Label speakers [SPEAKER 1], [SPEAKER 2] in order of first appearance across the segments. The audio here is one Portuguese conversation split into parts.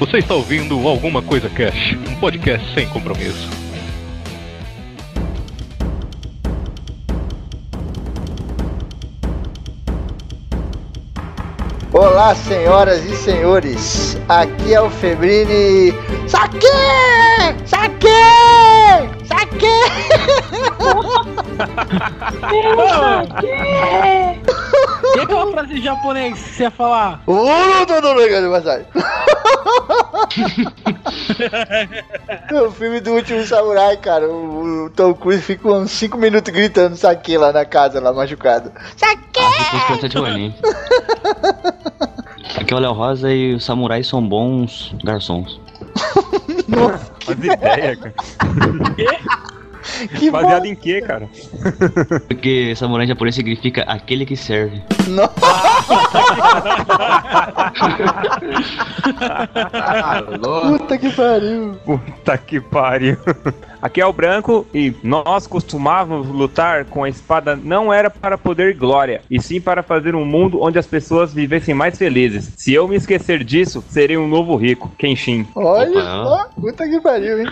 [SPEAKER 1] Você está ouvindo Alguma Coisa Cash, um podcast sem compromisso.
[SPEAKER 2] Olá, senhoras e senhores. Aqui é o Febrini. Saque! Saque! Saque!
[SPEAKER 3] Que é aquela frase em japonês que você ia falar?
[SPEAKER 2] Uh, não, não, não, não, não, passagem. o filme do último samurai, cara. O, o Tom Cruise fica uns 5 minutos gritando saque lá na casa, lá machucado. Saque!
[SPEAKER 4] Ah. Aqui é o Léo Rosa e os samurais são bons garçons.
[SPEAKER 5] Faz ideia, cara.
[SPEAKER 2] Que
[SPEAKER 5] Baseado em quê, cara?
[SPEAKER 4] Porque samurai em japonês significa aquele que serve.
[SPEAKER 2] Puta que pariu.
[SPEAKER 5] Puta que pariu. Aqui é o branco e nós costumávamos lutar com a espada não era para poder glória, e sim para fazer um mundo onde as pessoas vivessem mais felizes. Se eu me esquecer disso, serei um novo rico, Kenshin.
[SPEAKER 2] Olha
[SPEAKER 4] Opa.
[SPEAKER 2] só, puta que pariu, hein?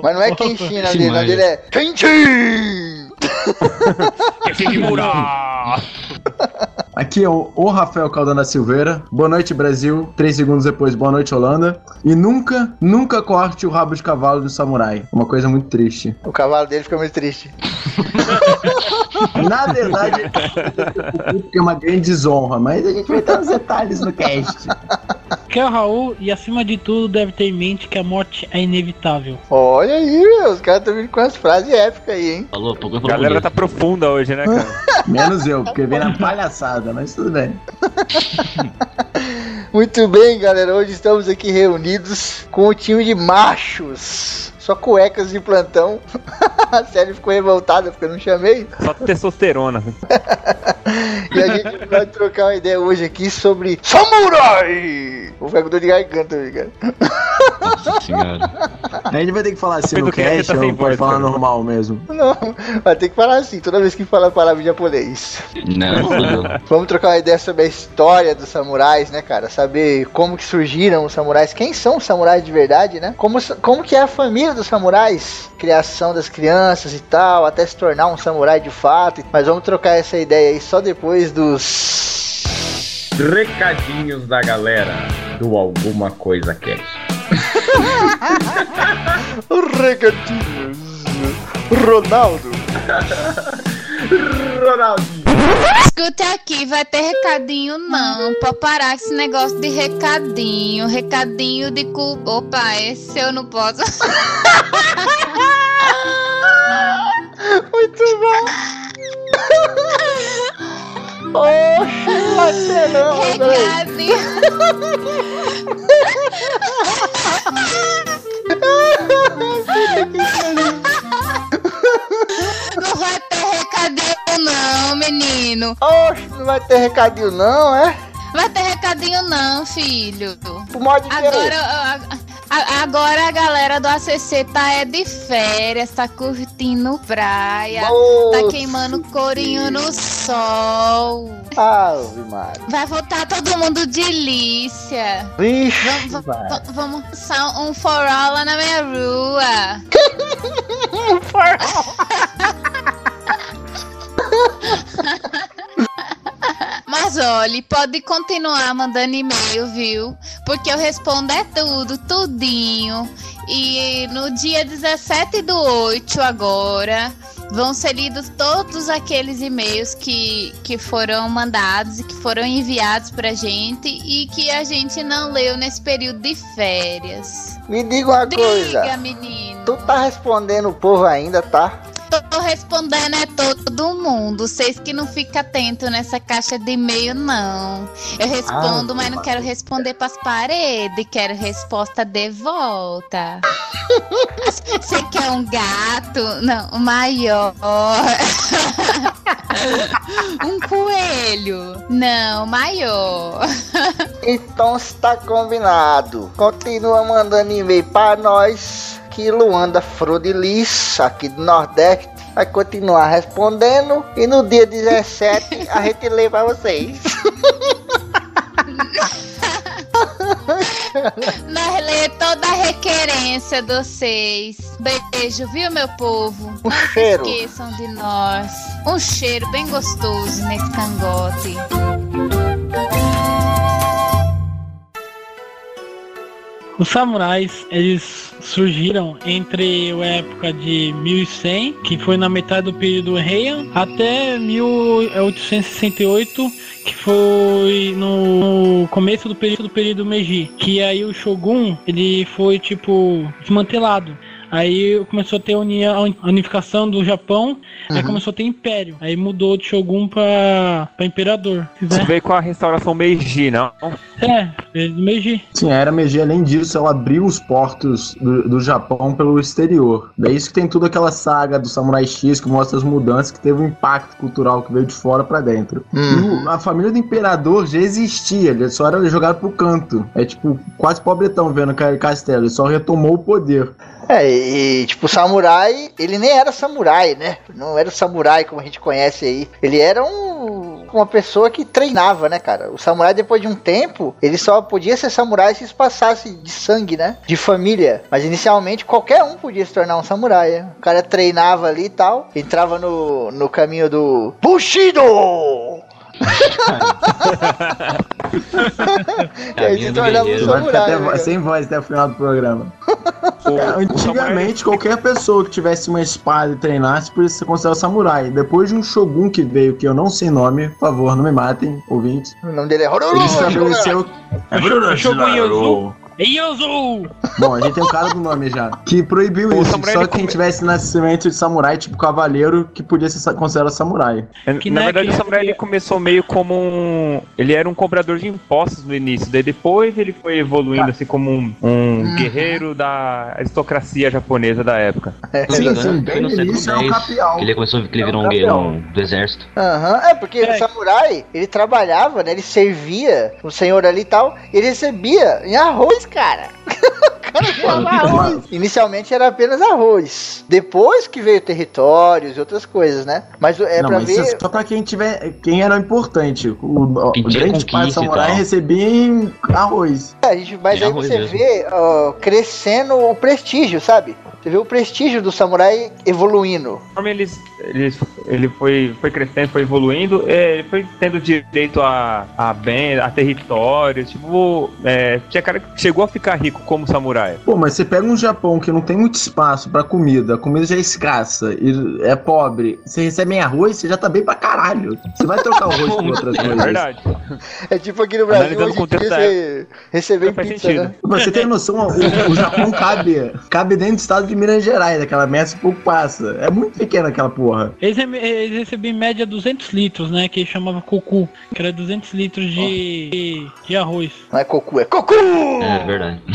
[SPEAKER 2] Mas não é Kenshin, não
[SPEAKER 4] Sim,
[SPEAKER 2] dele,
[SPEAKER 4] mas-
[SPEAKER 2] dele é Kenshin!
[SPEAKER 6] Aqui é o, o Rafael Caldana Silveira. Boa noite, Brasil. Três segundos depois, boa noite, Holanda. E nunca, nunca corte o rabo de cavalo do samurai. Uma coisa muito triste.
[SPEAKER 2] O cavalo dele fica muito triste.
[SPEAKER 6] Na verdade, é uma grande desonra, mas a gente vai ter uns detalhes no cast.
[SPEAKER 3] Que é o Raul e acima de tudo deve ter em mente que a morte é inevitável.
[SPEAKER 2] Olha aí, meu, os caras estão vindo com as frases épicas aí, hein?
[SPEAKER 4] Falou, pouco
[SPEAKER 5] A galera
[SPEAKER 4] pra
[SPEAKER 5] tá profunda hoje, né, cara?
[SPEAKER 6] Menos eu, porque vem na palhaçada, mas tudo bem.
[SPEAKER 2] Muito bem, galera. Hoje estamos aqui reunidos com o time de machos. Só cuecas de plantão. A série ficou revoltada porque eu não chamei.
[SPEAKER 5] Só testosterona.
[SPEAKER 2] E a gente vai trocar uma ideia hoje aqui sobre Samurai! Ficar com dor de garganta, cara.
[SPEAKER 4] Nossa senhora.
[SPEAKER 6] A gente vai ter que falar assim no cast
[SPEAKER 5] tá
[SPEAKER 6] ou pode
[SPEAKER 5] voz,
[SPEAKER 6] falar
[SPEAKER 5] cara.
[SPEAKER 6] normal mesmo?
[SPEAKER 2] Não, vai ter que falar assim toda vez que fala a palavra em japonês.
[SPEAKER 4] Não, fudeu.
[SPEAKER 2] Vamos trocar uma ideia sobre a história dos samurais, né, cara? Saber como que surgiram os samurais, quem são os samurais de verdade, né? Como, como que é a família dos samurais, criação das crianças e tal, até se tornar um samurai de fato. Mas vamos trocar essa ideia aí só depois dos...
[SPEAKER 7] Recadinhos da galera do Alguma Coisa Cast.
[SPEAKER 2] Recadinhos. Ronaldo.
[SPEAKER 7] Ronaldinho.
[SPEAKER 8] Escute aqui, vai ter recadinho não. Pode parar esse negócio de recadinho. Recadinho de cu. Opa, esse eu não posso.
[SPEAKER 2] Muito bom. Oxe, vai ser não.
[SPEAKER 8] Recadinho. Não vai ter recadinho não, menino.
[SPEAKER 2] Oxe, não vai ter recadinho não, é?
[SPEAKER 8] Vai ter recadinho não, filho.
[SPEAKER 2] Pro modo de
[SPEAKER 8] Agora, a, a- agora a galera do ACC tá é de férias, tá curtindo praia, tá
[SPEAKER 2] Nossa
[SPEAKER 8] queimando corinho no sol.
[SPEAKER 2] Ave Maria.
[SPEAKER 8] Vai voltar todo mundo de Lícia.
[SPEAKER 2] Vixe,
[SPEAKER 8] Vamos, vamos passar um forró lá na minha rua. Mas olha, pode continuar mandando e-mail, viu? Porque eu respondo é tudo, tudinho. E no dia 17 do 8 agora vão ser lidos todos aqueles e-mails que, que foram mandados e que foram enviados pra gente e que a gente não leu nesse período de férias.
[SPEAKER 2] Me diga uma
[SPEAKER 8] Diga,
[SPEAKER 2] coisa.
[SPEAKER 8] menino.
[SPEAKER 2] Tu tá respondendo o povo ainda, tá?
[SPEAKER 8] Tô respondendo é todo mundo. Vocês que não ficam atentos nessa caixa de e-mail, não. Eu respondo,
[SPEAKER 6] Ah,
[SPEAKER 8] mas não quero responder pras paredes. Quero resposta de volta. Você quer um gato? Não, maior. um coelho? Não, maior.
[SPEAKER 2] Então está combinado. Continua mandando e-mail para nós. Que Luanda Frodilis, aqui do Nordeste, vai continuar respondendo. E no dia 17 a gente lê para vocês.
[SPEAKER 8] Nós lê toda a requerência de vocês. Beijo, viu, meu povo?
[SPEAKER 2] Um
[SPEAKER 8] Não se
[SPEAKER 2] cheiro.
[SPEAKER 8] esqueçam de nós. Um cheiro bem gostoso nesse cangote.
[SPEAKER 3] Os samurais, eles surgiram entre a época de 1100, que foi na metade do período Heian, até 1868, que foi no começo do período, do período Meiji, que aí o Shogun, ele foi tipo desmantelado. Aí começou a ter a uni- a unificação do Japão, aí
[SPEAKER 2] Uhum.
[SPEAKER 3] começou a ter império. Aí mudou de Shogun pra, pra imperador.
[SPEAKER 5] Isso
[SPEAKER 3] Né?
[SPEAKER 5] veio com a restauração Meiji, não?
[SPEAKER 3] É, do Meiji.
[SPEAKER 6] Sim, a Era Meiji, além disso, ela abriu os portos do, do Japão pelo exterior. Daí isso que tem toda aquela saga do Samurai X que mostra as mudanças que teve um impacto cultural que veio de fora pra dentro. E o- a família do imperador já existia, ele só era jogado pro canto. É tipo, quase pobretão vendo aquele castelo, ele só retomou o poder.
[SPEAKER 2] É, e tipo, o samurai, ele nem era samurai, né? Não era o samurai como a gente conhece aí. Ele era um, uma pessoa que treinava, né, cara? O samurai, depois de um tempo, ele só podia ser samurai se passasse de sangue, né? De família. Mas inicialmente, qualquer um podia se tornar um samurai. né? O cara treinava ali e tal, entrava no, no caminho do Bushido! E aí se tornava um.
[SPEAKER 6] Vai
[SPEAKER 2] samurai. né,
[SPEAKER 6] sem voz até o final do programa. É, Antigamente, qualquer pessoa que tivesse uma espada e treinasse podia ser considerado samurai. Depois de um shogun que veio, que eu não sei nome, por favor, não me matem, ouvintes.
[SPEAKER 2] O nome dele é
[SPEAKER 6] Ele
[SPEAKER 2] Hororo!
[SPEAKER 6] estabeleceu. É
[SPEAKER 3] Shogun Yozu. Yozu!
[SPEAKER 6] Bom, a gente tem um cara do nome já. Que proibiu
[SPEAKER 5] O
[SPEAKER 6] isso. Só quem tivesse nascimento de samurai, tipo cavaleiro, que podia ser considerado samurai.
[SPEAKER 3] Que
[SPEAKER 5] Na
[SPEAKER 3] não é
[SPEAKER 5] verdade,
[SPEAKER 3] que-
[SPEAKER 5] o samurai ele começou meio como um. Ele era um cobrador de impostos no início, daí depois ele foi evoluindo assim como um, um guerreiro da aristocracia japonesa da época.
[SPEAKER 2] É,
[SPEAKER 6] Sim,
[SPEAKER 4] engano,
[SPEAKER 6] sim, bem
[SPEAKER 4] no
[SPEAKER 6] início um capial.
[SPEAKER 4] que ele começou, que ele
[SPEAKER 6] É um
[SPEAKER 4] virou um guerreiro do exército.
[SPEAKER 2] Aham, é porque
[SPEAKER 3] É.
[SPEAKER 2] o samurai, ele trabalhava, né? Ele servia o senhor ali e tal, e ele recebia em arroz, cara. O cara ganhava arroz. Inicialmente era apenas arroz. Depois que veio territórios e outras coisas, né? Mas é
[SPEAKER 6] não,
[SPEAKER 2] pra
[SPEAKER 6] mas
[SPEAKER 2] ver.
[SPEAKER 6] isso é só pra quem tiver. Quem era importante. O, o grande pai
[SPEAKER 4] e
[SPEAKER 6] samurai recebia em arroz.
[SPEAKER 2] A gente, mas
[SPEAKER 4] Tinha
[SPEAKER 2] aí
[SPEAKER 4] arroz
[SPEAKER 2] você
[SPEAKER 4] mesmo.
[SPEAKER 2] vê ó, crescendo o prestígio, sabe? Você vê o prestígio do samurai evoluindo.
[SPEAKER 5] Conforme ele, ele, ele foi, foi crescendo, foi evoluindo, é, ele foi tendo direito a, a bem, a territórios, tipo, é, tinha cara que chegou a ficar rico como samurai.
[SPEAKER 6] Pô, mas você pega um Japão que não tem muito espaço pra comida, a comida já é escassa e é pobre. Você recebe arroz, você já tá bem pra caralho. Você vai trocar o arroz por outras
[SPEAKER 5] É
[SPEAKER 6] coisas.
[SPEAKER 5] verdade.
[SPEAKER 2] É tipo aqui no Brasil, hoje em dia você receber pizza,
[SPEAKER 5] sentido.
[SPEAKER 2] né?
[SPEAKER 6] Você tem noção, o, o Japão cabe, cabe dentro do estado de de Minas Gerais, aquela merda por passa. É muito pequena aquela porra.
[SPEAKER 3] Eles, eles recebiam em média 200 litros, né? Que chamava cocu, que era 200 litros de, oh. de, arroz.
[SPEAKER 2] Não é cocu, é cocu!
[SPEAKER 4] É verdade.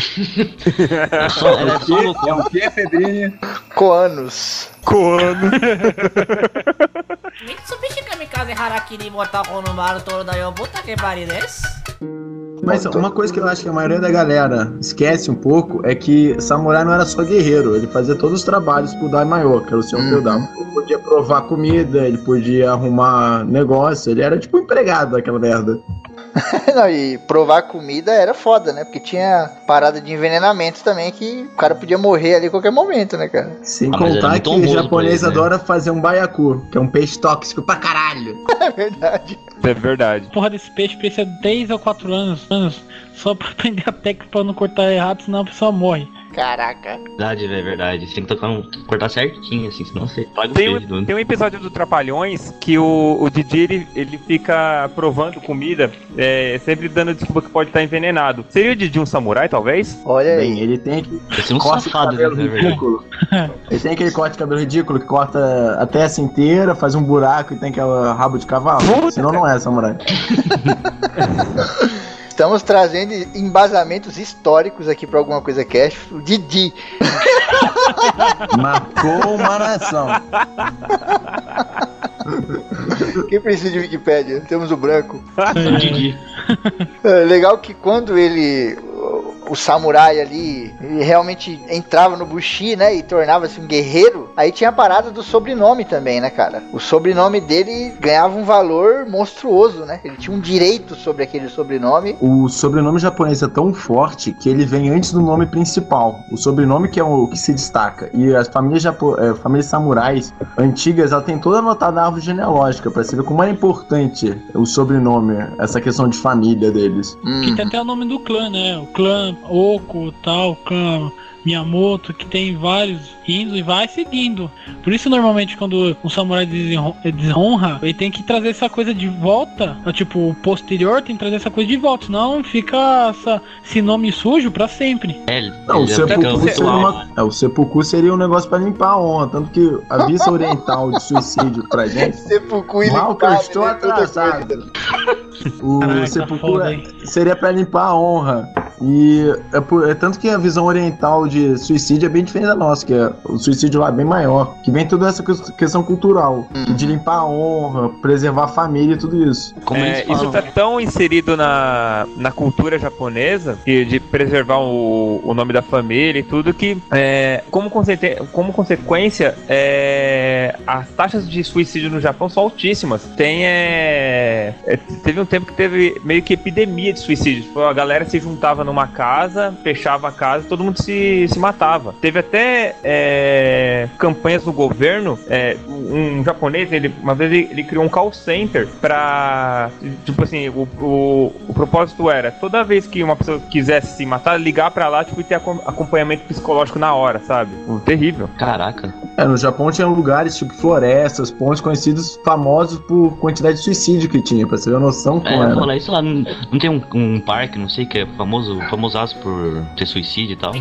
[SPEAKER 4] é o que, é, é
[SPEAKER 7] o que, Febrinha?
[SPEAKER 2] Coanos.
[SPEAKER 9] Coanos. Mitsubishi Kamikaze Harakiri Botakono Maru Toro Dayo Buta que pariu? É
[SPEAKER 6] mas uma coisa que eu acho que a maioria da galera esquece um pouco é que samurai não era só guerreiro, ele fazia todos os trabalhos pro maior, que era o seu
[SPEAKER 2] uhum.
[SPEAKER 6] feudal. Ele podia provar comida, ele podia arrumar negócio, ele era tipo empregado daquela merda.
[SPEAKER 2] Não, e provar comida era foda, né? Porque tinha parada de envenenamento também que o cara podia morrer ali a qualquer momento, né, cara?
[SPEAKER 6] Sem
[SPEAKER 4] Ah,
[SPEAKER 6] contar
[SPEAKER 4] muito
[SPEAKER 6] que
[SPEAKER 4] honroso
[SPEAKER 6] japonês
[SPEAKER 4] né?
[SPEAKER 6] adora fazer um baiacu, que é um peixe tóxico pra caralho.
[SPEAKER 2] É verdade.
[SPEAKER 5] É verdade.
[SPEAKER 3] Porra desse peixe precisa de 10 ou 4 anos, anos só pra aprender a técnica pra não cortar errado, senão a pessoa morre.
[SPEAKER 2] Caraca.
[SPEAKER 4] Verdade, velho, verdade. Você tem que tocar um, cortar certinho, assim, senão você paga o
[SPEAKER 5] Tem
[SPEAKER 4] peixe.
[SPEAKER 5] um, tem um episódio do Trapalhões que o, o Didi ele, ele fica provando comida, é, sempre dando desculpa que pode estar envenenado. Seria o Didi um samurai, talvez?
[SPEAKER 2] Olha aí.
[SPEAKER 6] Bem, ele tem aquele
[SPEAKER 4] é um
[SPEAKER 6] corte
[SPEAKER 4] safado, né,
[SPEAKER 6] cabelo
[SPEAKER 4] verdade.
[SPEAKER 6] ridículo. ele tem aquele corte de cabelo ridículo que corta a testa inteira, faz um buraco e tem aquele rabo de cavalo. Senão não é samurai.
[SPEAKER 2] Estamos trazendo embasamentos históricos aqui pra alguma coisa cash. O Didi.
[SPEAKER 6] Marcou uma nação.
[SPEAKER 2] Quem precisa de Wikipédia? Temos o branco.
[SPEAKER 4] O Didi.
[SPEAKER 2] É legal que quando ele. O, samurai ali realmente entrava no Bushi, né? E tornava-se um guerreiro. Aí tinha a parada do sobrenome também, né, cara? O sobrenome dele ganhava um valor monstruoso, né? Ele tinha um direito sobre aquele sobrenome.
[SPEAKER 6] O sobrenome japonês é tão forte que ele vem antes do nome principal. O sobrenome que é o que se destaca. E as famílias, japo é, famílias samurais antigas, ela tem toda anotada a árvore genealógica pra você ver como é importante o sobrenome, essa questão de família deles.
[SPEAKER 3] Que tem até o nome do clã, né? O clã Oko, tal, clã Miyamoto, que tem vários indo e vai seguindo. Por isso, normalmente, quando um samurai desonra, ele tem que trazer essa coisa de volta. Tipo, o posterior tem que trazer essa coisa de volta, senão fica essa, esse nome sujo pra sempre.
[SPEAKER 4] É,
[SPEAKER 6] Não, o
[SPEAKER 4] é um
[SPEAKER 6] seria uma, é, o seppuku seria um negócio pra limpar a honra. Tanto que a vista oriental de suicídio pra gente.
[SPEAKER 2] Seppuku
[SPEAKER 6] Mal que eu estou
[SPEAKER 2] né?
[SPEAKER 6] Atrasado. O
[SPEAKER 3] Caraca, tá
[SPEAKER 6] seppuku
[SPEAKER 3] foda,
[SPEAKER 6] é- seria pra limpar a honra. E é, por- é tanto que a visão oriental de suicídio é bem diferente da nossa, que é, o suicídio lá é bem maior. Que vem toda essa ques- questão cultural. De limpar a honra, preservar a família e tudo isso.
[SPEAKER 4] Como
[SPEAKER 5] É, isso tá tão inserido na, na cultura japonesa, que, de preservar o, o nome da família e tudo, que é, como, conseque- como consequência, é, as taxas de suicídio no Japão são altíssimas. Tem, é, é, teve um tempo que teve meio que epidemia de suicídio. Tipo, a galera se juntava numa casa, fechava a casa, todo mundo se, se matava. Teve até é, campanhas do governo, é, um japonês, ele, uma vez ele, ele criou um call center pra. Tipo assim, o, o, o propósito era toda vez que uma pessoa quisesse se matar, ligar pra lá tipo, e ter acom- acompanhamento psicológico na hora, sabe? Terrível.
[SPEAKER 4] Caraca.
[SPEAKER 6] É, no Japão tinha lugares tipo florestas, pontes conhecidos famosos por quantidade de suicídio que tinha, pra você ter uma noção
[SPEAKER 4] É,
[SPEAKER 6] como
[SPEAKER 4] eu
[SPEAKER 6] era.
[SPEAKER 4] falar isso lá, não, não tem um, um parque, não sei, que é famoso, Famosas por ter suicídio e tal.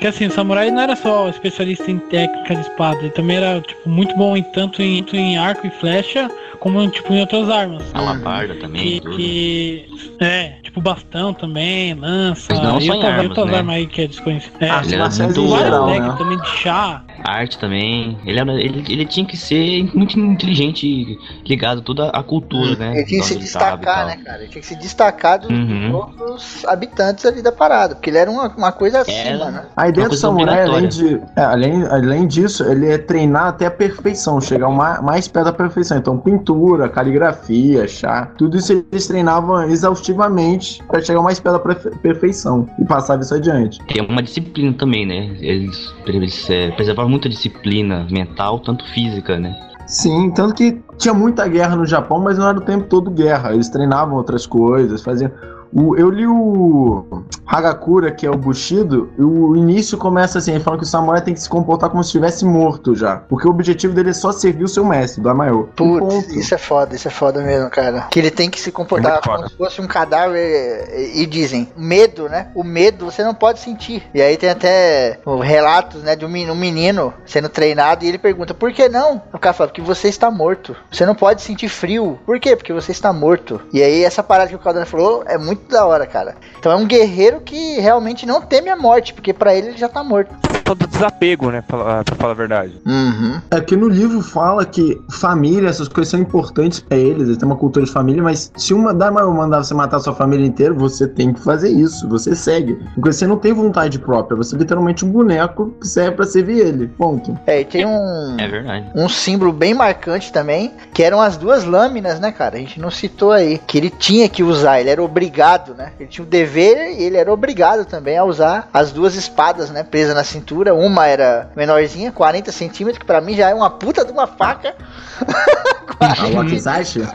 [SPEAKER 3] Que assim, o samurai não era só especialista em técnica de espada, ele também era tipo, muito bom em, tanto em, em arco e flecha, como tipo, em outras armas.
[SPEAKER 4] Alabarda também.
[SPEAKER 3] Que, que, é, tipo bastão também, lança.
[SPEAKER 4] Não
[SPEAKER 3] e
[SPEAKER 4] só
[SPEAKER 3] outras,
[SPEAKER 4] armas,
[SPEAKER 3] outras
[SPEAKER 4] né?
[SPEAKER 3] armas aí que é desconhecido. É,
[SPEAKER 6] ah,
[SPEAKER 4] ele era
[SPEAKER 6] é
[SPEAKER 4] muito...
[SPEAKER 6] Geral,
[SPEAKER 3] né?
[SPEAKER 6] né?
[SPEAKER 3] também de chá.
[SPEAKER 4] Arte também. Ele, era, ele, ele tinha que ser muito inteligente e ligado toda a cultura, né?
[SPEAKER 2] Ele tinha que se destacar, né, cara? Ele tinha que se destacar dos
[SPEAKER 4] Uhum.
[SPEAKER 2] outros habitantes ali da parada. Porque ele era uma, uma coisa acima,
[SPEAKER 4] Era.
[SPEAKER 2] né?
[SPEAKER 6] A ideia do samurai, além, de, é, além, além disso, ele é treinar até a perfeição, chegar o ma- mais perto da perfeição. Então, pintura, caligrafia, chá, tudo isso eles treinavam exaustivamente para chegar mais perto da perfe- perfeição e passar isso adiante.
[SPEAKER 4] Tem uma disciplina também, né? Eles, eles é, preservavam muito a disciplina mental, tanto física, né?
[SPEAKER 6] Sim, tanto que tinha muita guerra no Japão, mas não era o tempo todo guerra. Eles treinavam outras coisas, faziam. O, eu li o Hagakura, que é o Bushido, e o início começa assim, ele fala que o samurai tem que se comportar como se estivesse morto já. Porque o objetivo dele é só servir o seu mestre, do Amayo.
[SPEAKER 2] Putz, isso é foda, isso é foda mesmo, cara. Que ele tem que se comportar como se fosse um cadáver e, e dizem, medo, né? O medo você não pode sentir. E aí tem até relatos, né, de um um menino sendo treinado e ele pergunta, por que não? O cara fala, porque você está morto. Você não pode sentir frio. Por quê? Porque você está morto. E aí essa parada que o Caldana falou é muito da hora, cara. Então é um guerreiro que realmente não teme a morte, porque pra ele ele já tá morto.
[SPEAKER 5] Todo desapego, né? Pra, pra falar a verdade.
[SPEAKER 2] Uhum.
[SPEAKER 6] É que no livro fala que família, essas coisas são importantes pra eles, eles têm uma cultura de família, mas se uma maior mandar você matar sua família inteira, você tem que fazer isso, você segue. Porque você não tem vontade própria, você é literalmente um boneco que serve pra servir ele. Ponto.
[SPEAKER 2] É, e tem um.
[SPEAKER 4] É verdade.
[SPEAKER 2] um símbolo bem marcante também, que eram as duas lâminas, né, cara? A gente não citou aí. Que ele tinha que usar, ele era obrigado, né? Ele tinha o dever e ele era obrigado também a usar as duas espadas, né? Presas na cintura. Uma era menorzinha, 40 centímetros, que pra mim já é uma puta de uma faca.
[SPEAKER 6] A Wakizashi?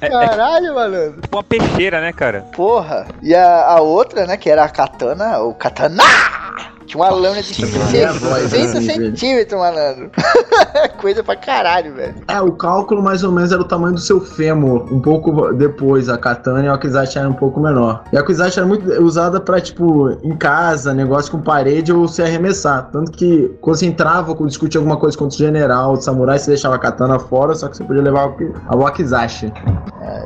[SPEAKER 2] Caralho, malandro.
[SPEAKER 5] Tipo uma peixeira, né, cara?
[SPEAKER 2] Porra. E a, a outra, né, que era a katana, o katana. Tinha uma lâmina de
[SPEAKER 4] Sim,
[SPEAKER 2] 60
[SPEAKER 6] é, voz,
[SPEAKER 2] 60 centímetros, malandro. Coisa pra caralho, velho.
[SPEAKER 6] É, o cálculo mais ou menos era o tamanho do seu fêmur. Um pouco depois, a katana e a Wakizashi era um pouco menor. E a Wakizashi era muito usada pra, tipo, em casa, negócio com parede ou se arremessar. Tanto que quando você entrava, quando discutia alguma coisa contra o general, o samurai, você deixava a katana fora, só que você podia levar a Wakizashi.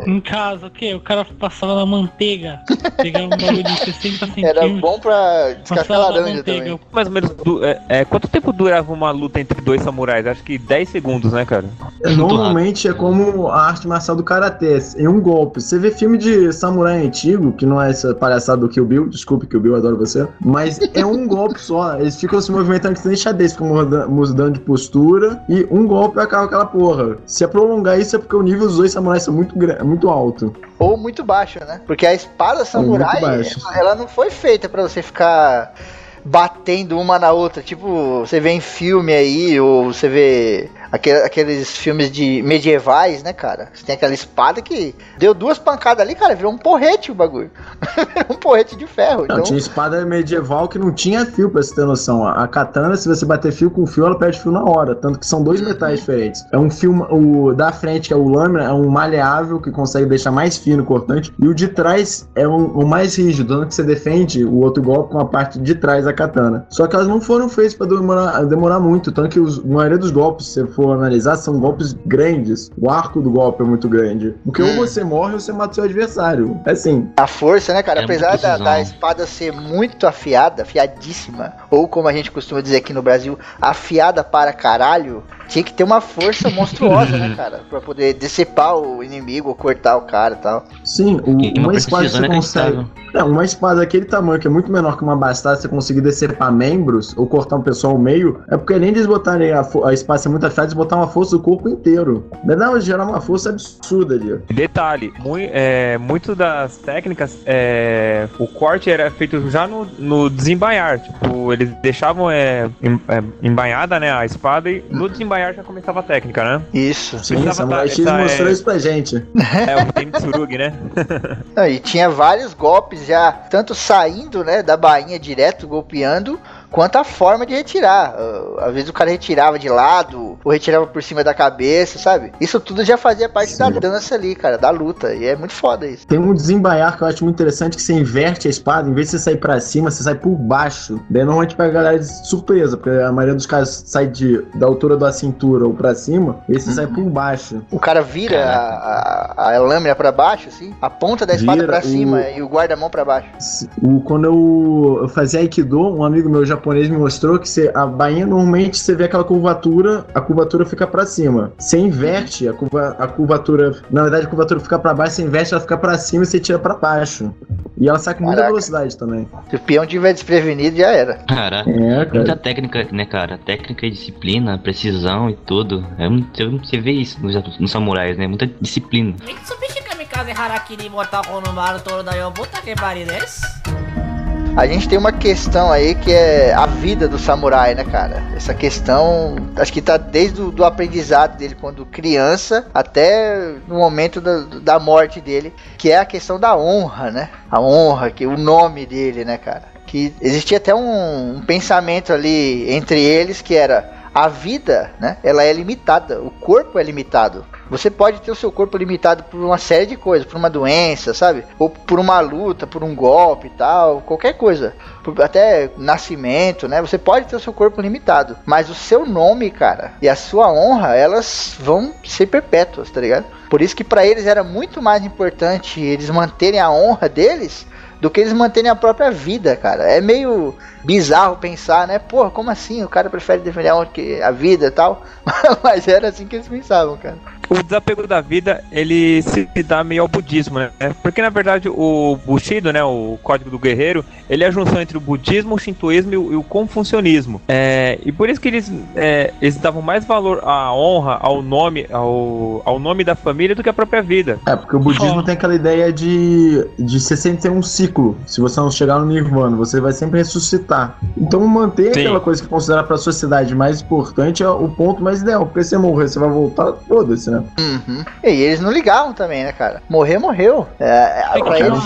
[SPEAKER 3] Em casa, o quê? O cara passava na manteiga. Pegava um bagulho de 60 centímetros.
[SPEAKER 2] Era bom pra descascar laranja
[SPEAKER 3] manteiga.
[SPEAKER 2] Também.
[SPEAKER 5] Mais ou menos. du- é, é, quanto tempo durava uma luta entre dois samurais? Acho que 10 segundos, né, cara?
[SPEAKER 6] Normalmente é como a arte marcial do karatê, em um golpe. Você vê filme de samurai antigo, que não é essa palhaçada do Kill Bill, desculpe Kill Bill, adoro você, mas é um golpe só. Eles ficam se movimentando que nem xadrez, ficam muda- mudando de postura e um golpe acaba aquela porra. Se é prolongar isso é porque o nível dos dois samurais são muito, muito alto.
[SPEAKER 2] Ou muito baixo, né? Porque a espada samurai, ela, ela não foi feita pra você ficar batendo uma na outra. Tipo, você vê em filme aí, ou você vê aquele- aqueles filmes de medievais, né, cara? Você tem aquela espada que deu duas pancadas ali, cara, virou um porrete o bagulho. um porrete de ferro.
[SPEAKER 6] Não,
[SPEAKER 2] Então,
[SPEAKER 6] tinha espada medieval que não tinha fio, pra você ter noção. A katana, se você bater fio com fio, ela perde fio na hora. Tanto que são dois metais diferentes. É um fio, o da frente, que é o lâmina, é um maleável que consegue deixar mais fino, cortante. E o de trás é um, o mais rígido, tanto que você defende o outro golpe com a parte de trás da katana. Só que elas não foram feitas pra demorar, demorar muito. Tanto que os, a maioria dos golpes, se você for analisar, são golpes grandes. O arco do golpe é muito grande. Porque ou
[SPEAKER 2] Hum.
[SPEAKER 6] você morre ou você mata seu adversário. É assim.
[SPEAKER 2] a força, né, cara?
[SPEAKER 4] É
[SPEAKER 2] Apesar da, da espada ser muito afiada, afiadíssima, ou como a gente costuma dizer aqui no Brasil, afiada para caralho, tinha que ter uma força monstruosa, né, cara? Pra poder decepar o inimigo ou cortar o cara e tal.
[SPEAKER 6] Sim, o-
[SPEAKER 4] E uma
[SPEAKER 6] uma espada você consegue.
[SPEAKER 4] inacreditável.
[SPEAKER 6] Não, uma espada daquele tamanho, que é muito menor que uma bastada, você conseguir decepar membros ou cortar um pessoal ao meio, é porque além de eles botarem a, a espada ser muito afiada, eles botar uma força do corpo inteiro. Deve gerar uma força absurda ali.
[SPEAKER 5] Detalhe, mui, é, muito das técnicas, é, o corte era feito já no, no desembainhar. Tipo, eles deixavam é, em- é, embainhada né, a espada e no já começava a técnica, né?
[SPEAKER 2] Isso.
[SPEAKER 6] Sim,
[SPEAKER 5] Precisava
[SPEAKER 6] Samurai
[SPEAKER 5] tá-
[SPEAKER 6] X
[SPEAKER 5] tá,
[SPEAKER 6] mostrou
[SPEAKER 5] é-
[SPEAKER 6] isso pra gente.
[SPEAKER 5] É, o Tenitsurugi, né?
[SPEAKER 2] Ah, E tinha vários golpes já, tanto saindo, né, da bainha direto, golpeando, quanto a forma de retirar. Ah, Às vezes o cara retirava de lado, ou retirava por cima da cabeça, sabe? Isso tudo já fazia parte da dança ali, cara, da luta. E é muito foda isso.
[SPEAKER 6] Tem um desembaiar que eu acho muito interessante, que você inverte a espada, em vez de você sair pra cima, você sai por baixo. Daí normalmente pega a galera de surpresa, porque a maioria dos caras sai de, da altura da cintura ou pra cima, e você sai por baixo.
[SPEAKER 2] O cara vira a, a- a lâmina pra baixo, assim, a ponta da espada
[SPEAKER 6] Vira,
[SPEAKER 2] pra
[SPEAKER 6] o-
[SPEAKER 2] cima e o guarda-mão pra baixo.
[SPEAKER 6] O, quando eu, eu fazia Aikido, um amigo meu japonês me mostrou que você, a bainha normalmente você vê aquela curvatura, a curvatura fica pra cima. Você inverte a, curva, a curvatura, na verdade a curvatura fica pra baixo, você inverte, ela fica pra cima e você tira pra baixo. E ela sai com muita
[SPEAKER 2] Caraca.
[SPEAKER 6] velocidade também.
[SPEAKER 2] Se o peão tiver desprevenido, já era.
[SPEAKER 4] Caraca.
[SPEAKER 6] É,
[SPEAKER 4] Muita
[SPEAKER 6] cara.
[SPEAKER 4] técnica, né, cara? Técnica e disciplina, precisão e tudo. É, você, vê isso nos, nos samurais, né? Muita disciplina.
[SPEAKER 9] Mitsubishi Kamikaze Harakiri botar no mar todo da yo, puta que pariu desse.
[SPEAKER 2] A gente tem uma questão aí que é a vida do samurai, né, cara? Essa questão, acho que tá desde o do aprendizado dele quando criança até no momento da, da morte dele, que é a questão da honra, né? A honra, que o nome dele, né, cara? Que existia até um, um pensamento ali entre eles que era a vida, né? Ela é limitada, o corpo é limitado. Você pode ter o seu corpo limitado por uma série de coisas, por uma doença, sabe? Ou por uma luta, por um golpe e tal, qualquer coisa. Até nascimento, né? Você pode ter o seu corpo limitado. Mas o seu nome, cara, e a sua honra, elas vão ser perpétuas, tá ligado? Por isso que pra eles era muito mais importante eles manterem a honra deles do que eles manterem a própria vida, cara. É meio bizarro pensar, né? Porra, como assim? O cara prefere defender a honra que a vida e tal. Mas era assim que eles pensavam, cara.
[SPEAKER 5] O desapego da vida, ele se dá meio ao budismo, né? Porque, na verdade, o Bushido, né, o Código do Guerreiro, ele é a junção entre o budismo, o shintoísmo e o, e o confucionismo. É, e por isso que eles, é, eles davam mais valor à honra, ao nome, ao, ao nome da família do que à própria vida.
[SPEAKER 6] É, porque o budismo
[SPEAKER 3] Ó.
[SPEAKER 6] tem aquela ideia de, de você sempre ter um ciclo. Se você não chegar no nirvana, você vai sempre ressuscitar. Então manter
[SPEAKER 5] Sim.
[SPEAKER 6] aquela coisa que considera pra sociedade mais importante é o ponto mais ideal. Porque se você morrer, você vai voltar, foda-se, né?
[SPEAKER 2] Uhum. E eles não ligavam também, né, cara? Morrer, morreu. É,
[SPEAKER 3] É que
[SPEAKER 2] pra eles.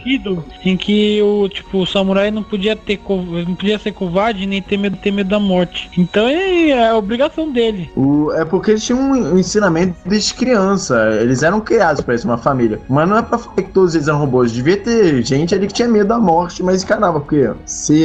[SPEAKER 3] Bushido em que o tipo o samurai não podia ter não podia ser covarde nem ter medo ter medo da morte. Então é, é a obrigação dele.
[SPEAKER 6] O, é porque eles tinham um ensinamento desde criança. Eles eram criados pra isso, uma família. Mas não é pra falar que todos eles eram robôs. Devia ter gente ali que tinha medo da morte, mas encarava. Porque se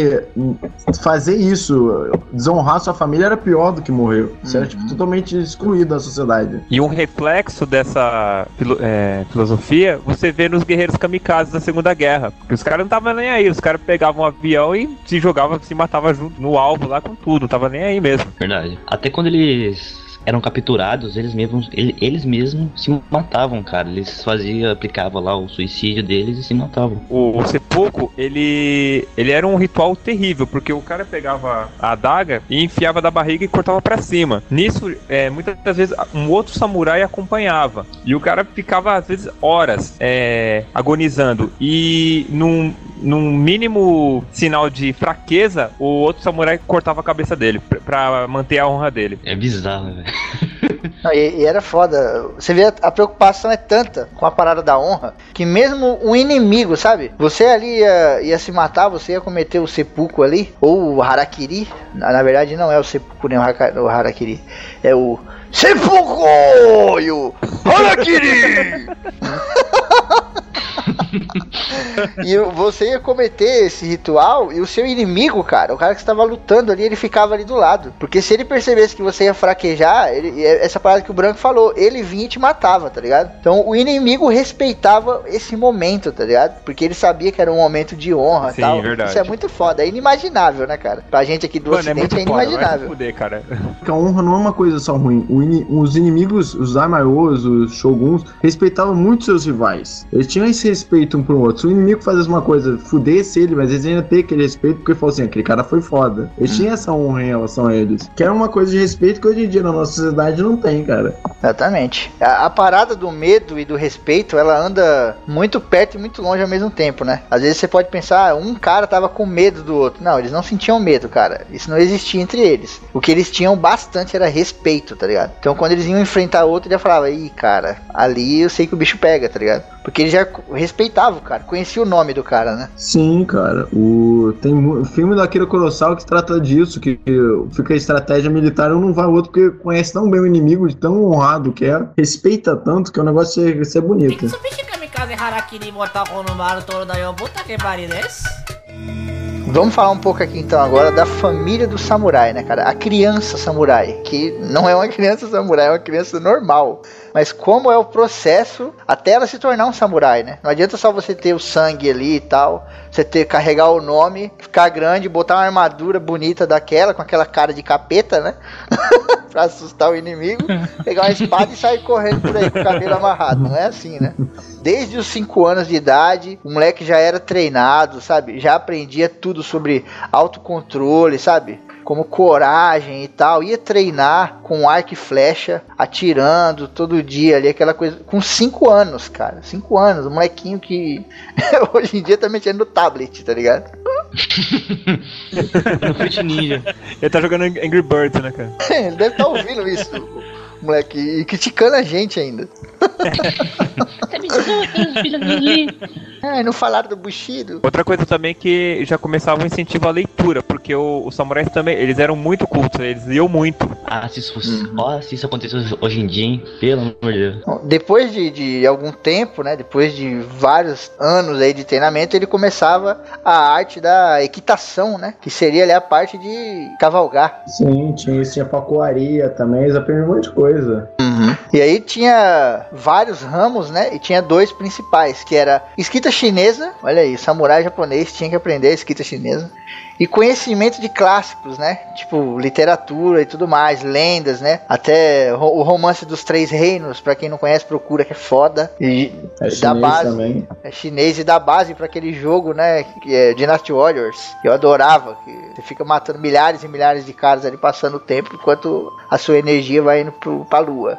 [SPEAKER 6] fazer isso, desonrar sua família era pior do que morrer. Você era tipo, totalmente excluído da sociedade.
[SPEAKER 5] E um reflexo dessa filo- é, filosofia você vê nos guerreiros kamikazes da Segunda Guerra. Porque os caras não estavam nem aí, os caras pegavam um avião e se jogavam, se matavam junto no alvo lá com tudo, não tava nem aí mesmo.
[SPEAKER 4] Verdade. Até quando eles eram capturados, eles mesmos, ele- eles mesmos se matavam, cara. Eles faziam, aplicavam lá o suicídio deles e se matavam.
[SPEAKER 5] O, o sepulcro, ele, ele era um ritual terrível, porque o cara pegava a adaga e enfiava da barriga e cortava pra cima. Nisso, é, muitas vezes, um outro samurai acompanhava. E o cara ficava, às vezes, horas é, agonizando. E num, num mínimo sinal de fraqueza, o outro samurai cortava a cabeça dele, pra, manter a honra dele.
[SPEAKER 4] É bizarro, velho.
[SPEAKER 2] Não, e, e era foda. Você vê, a, a preocupação é tanta com a parada da honra que mesmo um inimigo, sabe? Você ali ia, ia se matar, você ia cometer o sepulcro ali, ou o harakiri. Na, na verdade, não é o sepulcro nem o, haka- o harakiri, é o sepulcro e o harakiri. e você ia cometer esse ritual e o seu inimigo, cara, o cara que estava lutando ali, ele ficava ali do lado. Porque se ele percebesse que você ia fraquejar, ele- é essa parada que o Branco falou, ele vinha e te matava, tá ligado? Então o inimigo respeitava esse momento, tá ligado? Porque ele sabia que era um momento de honra e
[SPEAKER 5] Sim,
[SPEAKER 2] tal.
[SPEAKER 5] verdade.
[SPEAKER 2] Isso é muito foda, é inimaginável, né, cara? Pra gente aqui do
[SPEAKER 5] Mano, é
[SPEAKER 2] ocidente
[SPEAKER 5] muito
[SPEAKER 2] é,
[SPEAKER 5] foda, se
[SPEAKER 2] inimaginável.
[SPEAKER 5] fuder, cara.
[SPEAKER 6] Porque a honra não é uma coisa só ruim. O ini- os inimigos, os daimyos, os shoguns, respeitavam muito seus rivais. Eles tinham esse respeito um pro outro. Se o inimigo fazia uma coisa, fudesse ele, mas eles ainda têm aquele respeito porque falou assim, aquele cara foi foda. Eles tinham essa honra em relação a eles. Que era uma coisa de respeito que hoje em dia na nossa sociedade não tem, cara.
[SPEAKER 2] Exatamente. A, a parada do medo e do respeito, ela anda muito perto e muito longe ao mesmo tempo, né? Às vezes você pode pensar, ah, um cara tava com medo do outro. Não, eles não sentiam medo, cara. Isso não existia entre eles. O que eles tinham bastante era respeito, tá ligado? Então quando eles iam enfrentar outro, ele já falava, ih, cara, ali eu sei que o bicho pega, tá ligado? Porque ele já respeitava o cara, conhecia o nome do cara, né?
[SPEAKER 6] Sim, cara. O tem mu- o filme da Akira Kurosawa que trata disso, que fica a estratégia militar um não vai ao outro porque conhece tão bem o inimigo, de tão honrado que é, respeita tanto que o negócio ia ser bonito.
[SPEAKER 9] つびしかみかぜ腹切りボタこの丸トロだよボタケバリです
[SPEAKER 2] Vamos falar um pouco aqui então agora da família do samurai, né, cara? A criança samurai, que não é uma criança samurai, é uma criança normal. Mas como é o processo até ela se tornar um samurai, né? Não adianta só você ter o sangue ali e tal, você ter carregar o nome, ficar grande, botar uma armadura bonita daquela com aquela cara de capeta, né? pra assustar o inimigo, pegar uma espada e sair correndo por aí com o cabelo amarrado. Não é assim, né? Desde os 5 anos de idade, o moleque já era treinado, sabe? Já aprendia tudo sobre autocontrole, sabe? Como coragem e tal. Ia treinar com arco e flecha, atirando todo dia ali, aquela coisa. Com 5 anos, cara. 5 anos. Um molequinho que hoje em dia tá mexendo no tablet, tá ligado?
[SPEAKER 4] No Ninja.
[SPEAKER 5] Ele tá jogando Angry Birds, né, cara?
[SPEAKER 2] Ele deve estar ouvindo isso, moleque. E criticando a gente ainda. Ah, não falaram do Bushido.
[SPEAKER 5] Outra coisa também que já começava o incentivo à leitura, porque o- os samurais também, eles eram muito cultos, eles liam muito.
[SPEAKER 4] Ah, se isso, fosse, ó, se isso acontecesse hoje em dia, hein? Pelo amor de Deus.
[SPEAKER 2] Depois de, de algum tempo, né? Depois de vários anos aí de treinamento, ele começava a arte da equitação, né? Que seria ali a parte de cavalgar.
[SPEAKER 6] Sim, tinha isso, tinha pacuaria também, eles aprendiam um monte de coisa.
[SPEAKER 2] E aí tinha vários ramos, né? E tinha dois principais, que era escrita chinesa. Olha aí, samurai japonês tinha que aprender a escrita chinesa. E conhecimento de clássicos, né? Tipo, literatura e tudo mais, lendas, né? Até o romance dos três reinos, pra quem não conhece, procura que é foda. E
[SPEAKER 6] É
[SPEAKER 2] da
[SPEAKER 6] chinês
[SPEAKER 2] base,
[SPEAKER 6] também.
[SPEAKER 2] é chinês e dá base pra aquele jogo, né? Que é Dynasty Warriors. Que eu adorava. Que você fica matando milhares e milhares de caras ali passando o tempo, enquanto a sua energia vai indo pro, pra lua.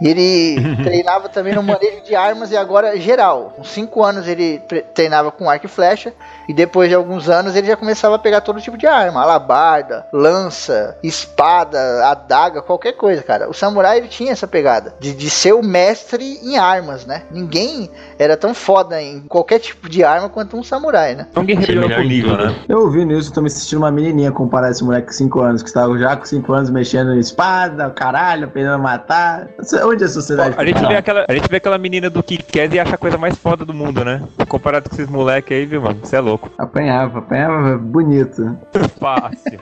[SPEAKER 2] E ele treinava também no manejo de armas e agora geral. Com 5 anos ele tre- treinava com arco e flecha. E depois de alguns anos ele já começava a pegar todo tipo de arma. Alabarda, lança, espada, adaga, qualquer coisa, cara. O samurai ele tinha essa pegada. De, de ser o mestre em armas, né? Ninguém era tão foda em qualquer tipo de arma quanto um samurai, né?
[SPEAKER 5] É um guerreiro nível,
[SPEAKER 4] tudo.
[SPEAKER 5] né?
[SPEAKER 6] Eu ouvi nisso, tô me assistindo uma menininha comparar esse moleque com 5 anos, que estava já com 5 anos mexendo em espada, caralho, aprendendo a matar. Onde a sociedade
[SPEAKER 5] A gente, vê aquela, a gente vê aquela menina do Kikaz e acha a coisa mais foda do mundo, né? Comparado com esses moleques aí, viu, mano? Você é louco.
[SPEAKER 6] Apanhava, apanhava bonito.
[SPEAKER 5] Fácil.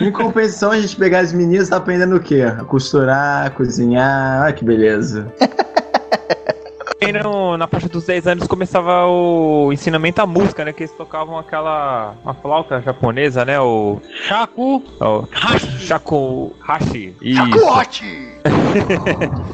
[SPEAKER 6] Em compensação, a gente pegar as meninas tá aprendendo o quê? A costurar, a cozinhar. Olha que beleza.
[SPEAKER 5] E no- na faixa dos 10 anos começava o ensinamento à música, né? Que eles tocavam aquela. uma flauta japonesa, né? O.
[SPEAKER 3] Chaco,
[SPEAKER 5] o
[SPEAKER 3] Hashi.
[SPEAKER 5] Shaku Hashi. Isso.
[SPEAKER 2] Chacote!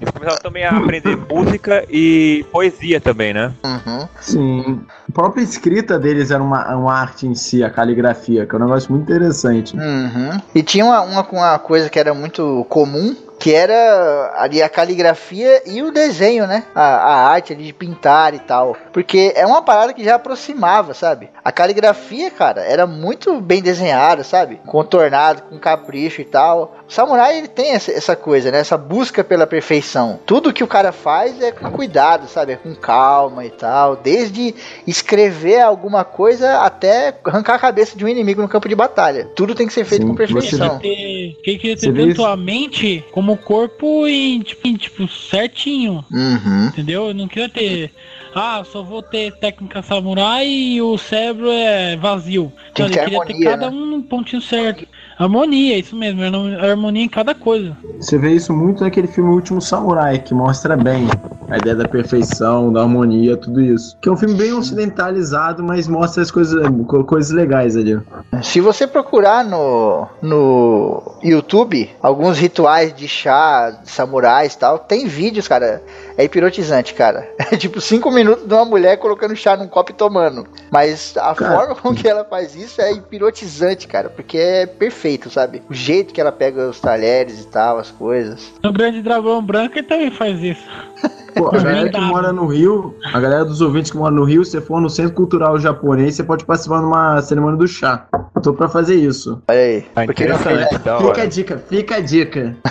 [SPEAKER 5] Eles começavam também a aprender música e poesia também, né?
[SPEAKER 2] Uhum.
[SPEAKER 6] Sim. A própria escrita deles era uma, uma arte em si, a caligrafia, que é um negócio muito interessante.
[SPEAKER 2] Uhum. E tinha uma, uma, uma coisa que era muito comum, que era ali a caligrafia e o desenho, né? A, a arte ali de pintar e tal. Porque é uma parada que já aproximava, sabe? A caligrafia, cara, era muito bem desenhada, sabe? Contornado, com capricho e tal. O samurai, ele tem essa, essa coisa, né? Essa busca pela perfeição. Tudo que o cara faz é com cuidado, sabe? É com calma e tal. Desde escrever alguma coisa até arrancar a cabeça de um inimigo no campo de batalha. Tudo tem que ser feito
[SPEAKER 6] Sim,
[SPEAKER 2] com perfeição.
[SPEAKER 3] ter, quem queria ter tanto
[SPEAKER 6] isso?
[SPEAKER 3] a mente como o corpo em tipo, em, tipo, certinho.
[SPEAKER 2] Uhum.
[SPEAKER 3] Entendeu? Eu não queria ter. Ah, só vou ter técnica samurai e o cérebro é vazio.
[SPEAKER 2] Tem
[SPEAKER 3] Não,
[SPEAKER 2] que
[SPEAKER 3] eu
[SPEAKER 2] ter
[SPEAKER 3] queria ter
[SPEAKER 2] harmonia,
[SPEAKER 3] cada
[SPEAKER 2] né?
[SPEAKER 3] um no pontinho certo. Harmonia, isso mesmo, harmo- harmonia em cada coisa.
[SPEAKER 6] Você vê isso muito naquele filme Último Samurai, que mostra bem a ideia da perfeição, da harmonia, tudo isso. Que é um filme bem ocidentalizado, mas mostra as coisas, co- coisas legais ali.
[SPEAKER 2] Se você procurar no, no YouTube alguns rituais de chá, de samurais e tal, tem vídeos, cara. É hipnotizante, cara. É tipo 5 minutos de uma mulher colocando chá num copo e tomando. Mas a
[SPEAKER 6] Cara.
[SPEAKER 2] forma com que ela faz isso é hipnotizante, cara. Porque é perfeito, sabe? O jeito que ela pega os talheres e tal, as coisas.
[SPEAKER 3] O grande dragão branco ele também faz isso.
[SPEAKER 6] Pô, a galera que
[SPEAKER 3] Verdade.
[SPEAKER 6] mora no Rio, a galera dos ouvintes que moram no Rio, se você for no Centro Cultural Japonês, você pode participar de uma cerimônia do chá. Eu tô pra fazer isso.
[SPEAKER 2] Olha aí.
[SPEAKER 5] Ah,
[SPEAKER 2] Porque não fez-
[SPEAKER 5] interessante, da
[SPEAKER 6] Fica a
[SPEAKER 5] hora.
[SPEAKER 6] dica, fica a dica.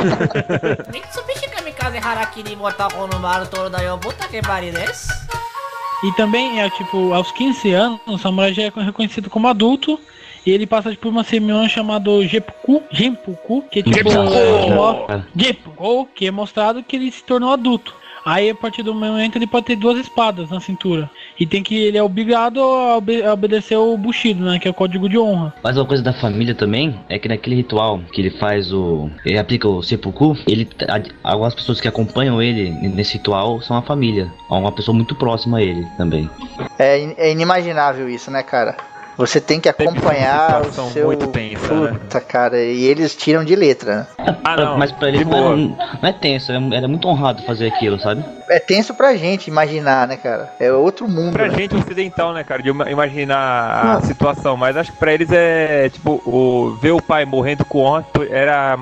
[SPEAKER 9] 三菱神風原切りボタこの丸トロだよぼたけばりです
[SPEAKER 3] E também, é tipo, aos 15 anos, o samurai já é reconhecido como adulto. e ele passa por uma cerimônia chamada Jeppuku, Genpuku, que é tipo. é, mo- Jeppuku, que é mostrado que ele se tornou adulto. Aí, a partir do momento, ele pode ter duas espadas na cintura. E tem que ele é obrigado a, obe- a obedecer o Bushido, né? Que é o código de honra.
[SPEAKER 4] Mas uma coisa da família também é que naquele ritual que ele faz o. Ele aplica o seppuku, ele. Algumas pessoas que acompanham ele nesse ritual são a família. Uma pessoa muito próxima a ele também.
[SPEAKER 2] É, in- é inimaginável isso, né, cara? Você tem que acompanhar o
[SPEAKER 5] situação
[SPEAKER 2] seu.
[SPEAKER 5] muito tensa, né?
[SPEAKER 2] Puta, cara. E eles tiram de letra, né?
[SPEAKER 5] Ah, não.
[SPEAKER 4] Mas pra ele
[SPEAKER 5] de
[SPEAKER 4] não, era, não é tenso, era, muito honrado fazer aquilo, sabe?
[SPEAKER 2] É tenso pra gente imaginar, né, cara? É outro mundo.
[SPEAKER 5] Pra
[SPEAKER 2] né?
[SPEAKER 5] gente ocidental, né, cara, de ima- imaginar a situação, mas acho que pra eles é, tipo, o, ver o pai morrendo com honra era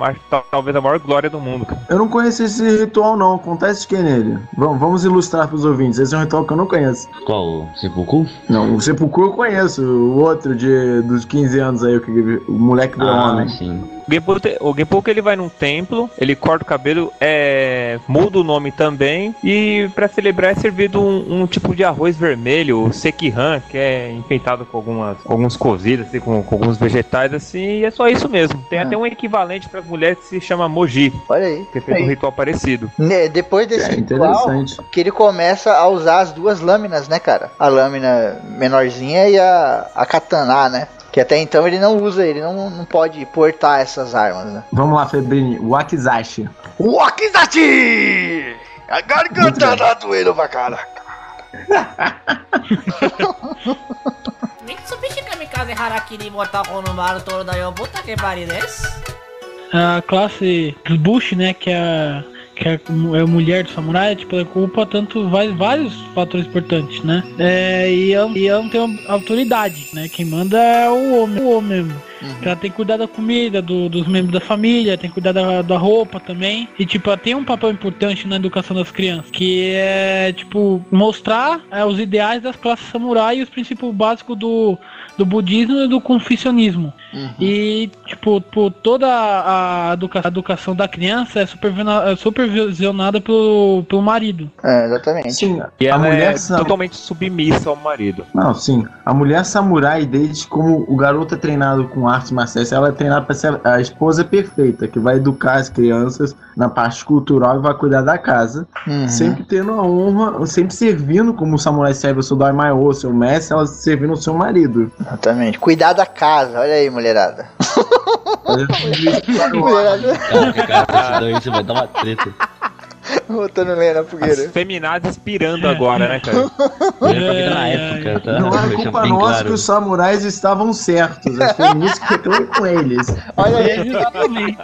[SPEAKER 5] talvez a maior glória do mundo, cara.
[SPEAKER 6] Eu não conheço esse ritual, não. Acontece que nele? Vamos, vamos ilustrar pros ouvintes. Esse é um ritual que eu não conheço.
[SPEAKER 4] Qual? O seppuku?
[SPEAKER 6] Não, o sepulcro eu conheço. O outro de, dos 15 anos aí, o, que, o moleque do
[SPEAKER 4] Ah,
[SPEAKER 6] homem.
[SPEAKER 4] sim.
[SPEAKER 5] O Genpo, te- o Genpo que ele vai num templo, ele corta o cabelo, é, muda o nome também, e pra celebrar é servido um, um tipo de arroz vermelho, o sekihan, que é enfeitado com algumas com alguns cozidos, assim, com, com alguns vegetais, assim, e é só isso mesmo. Tem
[SPEAKER 2] Ah.
[SPEAKER 5] até um equivalente para as mulheres que se chama moji,
[SPEAKER 2] Olha aí.
[SPEAKER 5] que é feito um ritual parecido.
[SPEAKER 2] Ne- Depois desse
[SPEAKER 6] É
[SPEAKER 2] ritual,
[SPEAKER 6] interessante.
[SPEAKER 2] que ele começa a usar as duas lâminas, né, cara? A lâmina menorzinha e a, a Katana, né? Que até então ele não usa, ele não, não pode portar essas armas, né?
[SPEAKER 6] Vamos lá, Febrini. Wakizashi.
[SPEAKER 2] Wakizashi! A garganta tá doendo pra caraca.
[SPEAKER 9] Nem que subiste botar com todo daí, desse.
[SPEAKER 3] A classe Bush, né, que é a que é a mulher do samurai, tipo, ela culpa tanto vários fatores importantes, né? É, e, ela, e ela não tem autoridade, né? Quem manda é o homem, o homem mesmo. Ela tem que cuidar da comida, do- dos membros da família, tem que cuidar da, da roupa também. E, tipo, ela tem um papel importante na educação das crianças, que é, tipo, mostrar é, os ideais das classes samurai e os princípios básicos do, do budismo e do confucionismo. E, tipo, por toda a educa- a educação da criança é é supervisionada pelo, pelo marido.
[SPEAKER 2] É, exatamente.
[SPEAKER 6] Sim,
[SPEAKER 5] E
[SPEAKER 6] a
[SPEAKER 5] ela
[SPEAKER 6] mulher
[SPEAKER 5] é
[SPEAKER 6] sa-
[SPEAKER 5] totalmente submissa ao marido.
[SPEAKER 6] Não, sim. A mulher samurai, desde como o garoto é treinado com artes marciais, ela tem lá pra ser a esposa perfeita, que vai educar as crianças na parte cultural e vai cuidar da casa.
[SPEAKER 2] Uhum.
[SPEAKER 6] Sempre tendo a honra, sempre servindo como o samurai serve o seu Daimyo, seu mestre, ela servindo o seu marido.
[SPEAKER 2] Exatamente. Cuidar da casa, olha aí, mulherada. mulherada
[SPEAKER 4] Cara, cara, isso vai dar uma treta.
[SPEAKER 2] botando lenha na
[SPEAKER 5] As
[SPEAKER 2] fogueira.
[SPEAKER 5] feminazes pirando agora, né, cara?
[SPEAKER 4] Pra vida na época, tá?
[SPEAKER 6] Não é culpa nossa
[SPEAKER 4] claro.
[SPEAKER 6] que os samurais estavam certos. As feministas que com eles.
[SPEAKER 2] Olha aí,
[SPEAKER 3] Exatamente.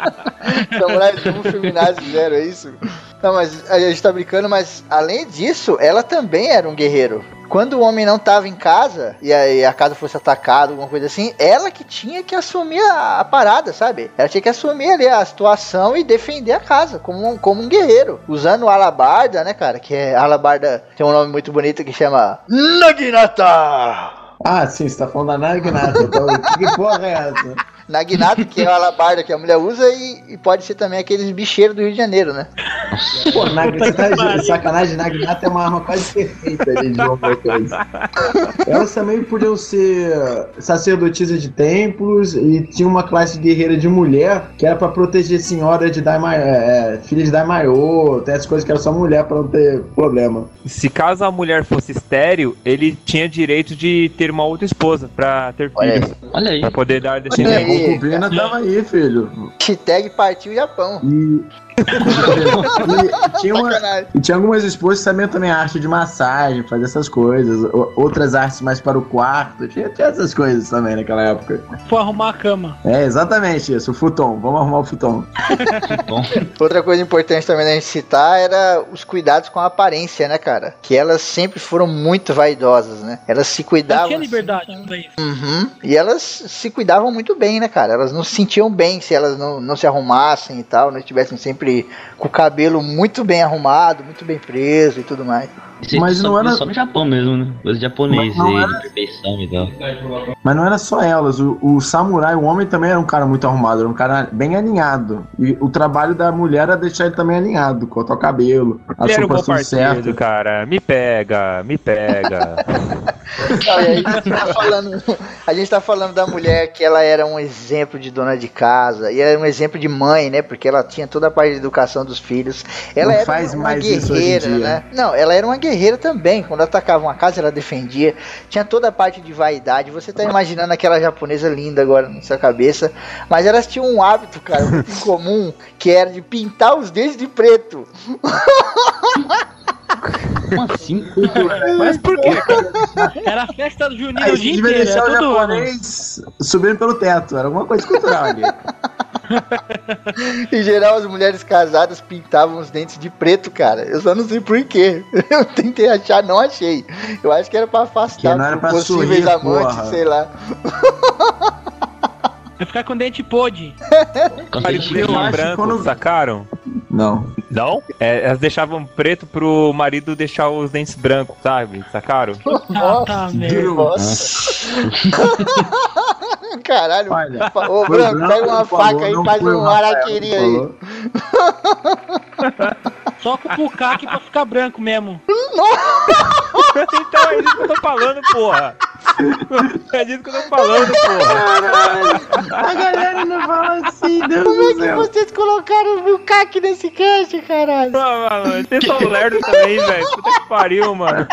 [SPEAKER 2] Samurai 1, Feminazi 0, é isso? Não, mas a gente tá brincando, mas além disso, ela também era um guerreiro. Quando o homem não tava em casa e a casa fosse atacada, alguma coisa assim, ela que tinha que assumir a, a parada, sabe? Ela tinha que assumir ali a situação e defender a casa como um, como um guerreiro. Usando o alabarda, né, cara? Que é alabarda tem um nome muito bonito que chama Naginata!
[SPEAKER 6] Ah, sim, você tá falando da Naginata. Então, que porra é essa?
[SPEAKER 2] Naginata, que é o alabarda que a mulher usa e, e pode ser também aqueles bicheiros do Rio de Janeiro, né?
[SPEAKER 6] Pô, Nag- você de sacanagem, Naginata é uma arma quase perfeita ali de alguma coisa. Elas também podiam ser sacerdotisas de templos e tinha uma classe guerreira de mulher que era pra proteger senhora de Daimai, é, filha de Daimaiô, essas coisas que era só mulher pra não ter problema.
[SPEAKER 5] Se caso a mulher fosse estéreo, ele tinha direito de ter uma outra esposa pra ter filhos.
[SPEAKER 4] Olha aí.
[SPEAKER 5] Pra poder dar descendência.
[SPEAKER 6] Concubina tava aí, filho.
[SPEAKER 2] Hashtag partiu Japão.
[SPEAKER 6] E, e tinha uma. E tinha algumas esposas que sabiam também a arte de massagem, fazer essas coisas. Outras artes mais para o quarto. Tinha, tinha essas coisas também naquela época.
[SPEAKER 3] For arrumar a cama.
[SPEAKER 6] É exatamente isso, o futon. Vamos arrumar o futon.
[SPEAKER 2] Outra coisa importante também da gente citar era os cuidados com a aparência, né, cara? Que elas sempre foram muito vaidosas, né? Elas se
[SPEAKER 3] Não
[SPEAKER 2] cuidavam.
[SPEAKER 3] tinha liberdade pra isso.
[SPEAKER 2] Uhum. E elas se cuidavam muito bem, né, cara? Elas não se sentiam bem se elas não, não se arrumassem e tal, não estivessem sempre com o cabelo muito bem arrumado, muito bem preso e tudo mais.
[SPEAKER 4] isso
[SPEAKER 6] Mas
[SPEAKER 4] só,
[SPEAKER 6] não era-
[SPEAKER 4] só no Japão mesmo, né? Coisa japonês
[SPEAKER 6] era-
[SPEAKER 4] de perfeição e tal.
[SPEAKER 6] Mas não era só elas. O, o samurai, o homem também era um cara muito arrumado, era um cara bem alinhado. E o trabalho da mulher era deixar ele também alinhado, cortar o cabelo, a
[SPEAKER 5] Ele era um bom
[SPEAKER 6] tudo
[SPEAKER 5] partido,
[SPEAKER 6] certo.
[SPEAKER 5] cara. Me pega, me pega.
[SPEAKER 2] Não, a gente, tá falando, a gente tá falando da mulher que ela era um exemplo de dona de casa, e era um exemplo de mãe, né? Porque ela tinha toda a parte educação dos filhos. Ela
[SPEAKER 6] Não
[SPEAKER 2] era
[SPEAKER 6] faz
[SPEAKER 2] uma, uma
[SPEAKER 6] mais isso hoje em
[SPEAKER 2] guerreira,
[SPEAKER 6] dia.
[SPEAKER 2] né? Não, ela era uma guerreira também. Quando atacava uma casa, ela defendia. Tinha toda a parte de vaidade. Você tá imaginando aquela japonesa linda agora na sua cabeça. Mas elas tinham um hábito, cara, muito incomum, que era de pintar os dentes de preto.
[SPEAKER 4] Como assim?
[SPEAKER 5] Mas por quê, cara?
[SPEAKER 3] Era a festa junina
[SPEAKER 6] Aí
[SPEAKER 3] o dia inteiro,
[SPEAKER 6] deixar
[SPEAKER 3] era
[SPEAKER 6] o
[SPEAKER 3] todo ano.
[SPEAKER 6] japonês subindo pelo teto. Era alguma coisa cultural ali.
[SPEAKER 2] Em geral, as mulheres casadas pintavam os dentes de preto, cara. Eu só não sei por quê. Eu tentei achar, não achei. Eu acho que era pra
[SPEAKER 6] Que
[SPEAKER 2] afastar
[SPEAKER 6] não era pra
[SPEAKER 2] possíveis
[SPEAKER 6] sorrir,
[SPEAKER 2] amantes,
[SPEAKER 6] porra.
[SPEAKER 2] sei lá.
[SPEAKER 3] Vai ficar com dente podre.
[SPEAKER 4] Com
[SPEAKER 6] que
[SPEAKER 5] branco,
[SPEAKER 6] quando-
[SPEAKER 5] sacaram?
[SPEAKER 6] Não.
[SPEAKER 5] Não? É, elas deixavam preto pro marido deixar os dentes brancos, sabe? Sacaram?
[SPEAKER 3] Ah, tá, merda.
[SPEAKER 2] Nossa. Caralho.
[SPEAKER 6] Olha,
[SPEAKER 2] Ô, Branco, pega uma
[SPEAKER 6] falou,
[SPEAKER 2] faca aí e faz um araquiri aí.
[SPEAKER 3] Só com o bucaque pra ficar branco mesmo.
[SPEAKER 5] então é disso que eu tô falando, porra. É disso que eu tô falando, porra.
[SPEAKER 6] A galera não fala assim, Deus
[SPEAKER 2] Como é que
[SPEAKER 6] céu.
[SPEAKER 2] vocês colocaram o bucaque nesse cast, caralho?
[SPEAKER 5] Ah, mano, tem só lerdo também, velho. Puta que pariu, mano.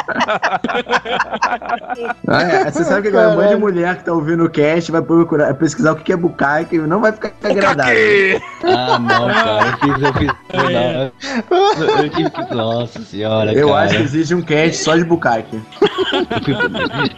[SPEAKER 6] Ah, é, você sabe que agora um monte de
[SPEAKER 2] Caralho.
[SPEAKER 6] mulher que tá ouvindo o cast vai procurar, pesquisar o que é bucaque e não vai ficar agradável.
[SPEAKER 4] Ah, não, cara. Eu fiz, eu fiz. Não, Eu tive que. Nossa senhora.
[SPEAKER 6] Eu
[SPEAKER 4] cara.
[SPEAKER 6] acho que exige um cast só de bucaque.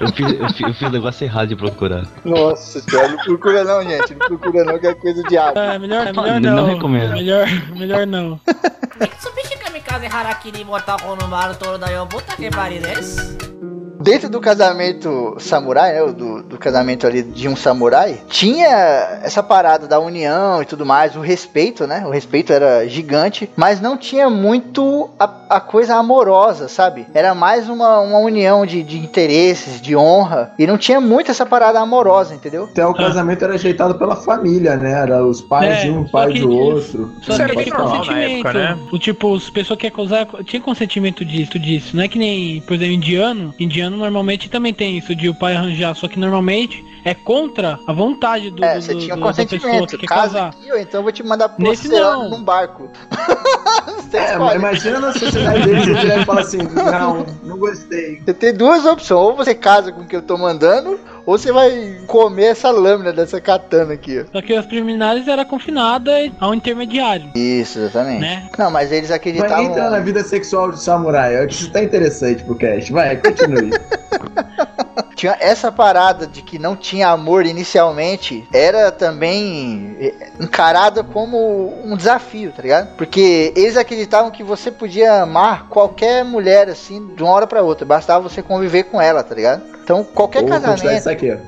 [SPEAKER 4] Eu fiz, o negócio errado de procurar.
[SPEAKER 2] Nossa senhora, não procura não, gente. Não procura não, que é coisa de água.
[SPEAKER 3] É, melhor,
[SPEAKER 4] é,
[SPEAKER 3] melhor
[SPEAKER 4] não.
[SPEAKER 3] Não
[SPEAKER 4] recomendo.
[SPEAKER 3] Melhor, melhor não.
[SPEAKER 9] Mitsubishi Kamikaze Harakiri Botar Konomaru Toro da Buta que pariu desse? É
[SPEAKER 2] dentro do casamento samurai, né, do, do, casamento ali de um samurai, tinha essa parada da união e tudo mais, o respeito, né? O respeito era gigante, mas não tinha muito a, a coisa amorosa, sabe? Era mais uma, uma união de, de, interesses, de honra, e não tinha muito essa parada amorosa, entendeu?
[SPEAKER 6] Então o casamento era ajeitado pela família, né? Era os pais
[SPEAKER 3] é,
[SPEAKER 6] de um, pai
[SPEAKER 3] que,
[SPEAKER 6] do outro.
[SPEAKER 3] Só que tinha consentimento.
[SPEAKER 5] Época, né?
[SPEAKER 3] O tipo, as pessoas que ia causar, tinha consentimento disso, disso. Não é que nem, por exemplo, indiano, indiano coreano normalmente também tem isso de o pai arranjar, só que normalmente é contra a vontade do,
[SPEAKER 2] É,
[SPEAKER 3] do-
[SPEAKER 2] você
[SPEAKER 3] do-
[SPEAKER 2] tinha um
[SPEAKER 3] do- da pessoa
[SPEAKER 2] consentimento.
[SPEAKER 3] que quer casar.
[SPEAKER 2] aqui, ou então eu vou te mandar pro
[SPEAKER 3] Nesse não.
[SPEAKER 2] num barco. Você
[SPEAKER 6] É, imagina na sociedade deles você virar e falar assim: não, não gostei.
[SPEAKER 2] Você tem duas opções. Ou você casa com o que eu tô mandando, ou você vai comer essa lâmina dessa katana aqui, ó.
[SPEAKER 3] Só que as preliminares era confinada ao intermediário,
[SPEAKER 2] Isso, exatamente.
[SPEAKER 3] né?
[SPEAKER 2] Não, mas eles
[SPEAKER 6] Vai
[SPEAKER 2] acreditavam.
[SPEAKER 6] entrar na vida sexual de samurai. É que isso tá interessante pro cast. Vai, continue.
[SPEAKER 2] Tinha essa parada de que não tinha amor inicialmente, era também eh, encarada como um desafio, tá ligado? Porque eles acreditavam que você podia amar qualquer mulher assim de uma hora pra outra, bastava você conviver com ela, tá ligado? Então qualquer
[SPEAKER 6] continuar
[SPEAKER 2] casamento,
[SPEAKER 6] isso aqui.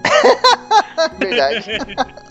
[SPEAKER 2] verdade.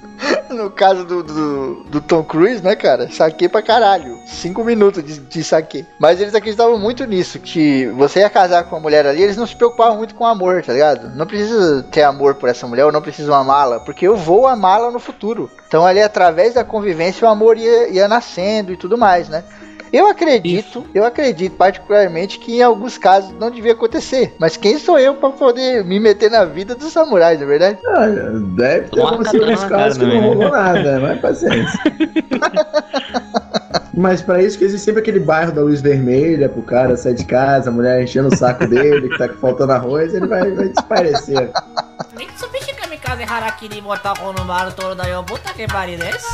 [SPEAKER 2] No caso do, do, do Tom Cruise, né, cara? Saquei pra caralho. Cinco minutos de, de saque. Mas eles acreditavam muito nisso, que você ia casar com uma mulher ali, eles não se preocupavam muito com amor, tá ligado? Não precisa ter amor por essa mulher, ou não preciso amá-la, porque eu vou amá-la no futuro. Então ali, através da convivência, o amor ia, ia nascendo e tudo mais, né? Eu acredito, Isso. eu acredito particularmente que em alguns casos não devia acontecer. Mas quem sou eu para poder me meter na vida dos samurais, não é verdade?
[SPEAKER 6] Ah, deve ter acontecido casos que não rolou nada, mas paciência. Mas para isso que existe sempre aquele bairro da luz vermelha, pro cara sair de casa, a mulher enchendo o saco dele, que tá faltando arroz, ele vai, vai desaparecer.
[SPEAKER 9] Nem que subir casa e harakiri botar o no bar todo daí, eu botar que pariu é desse.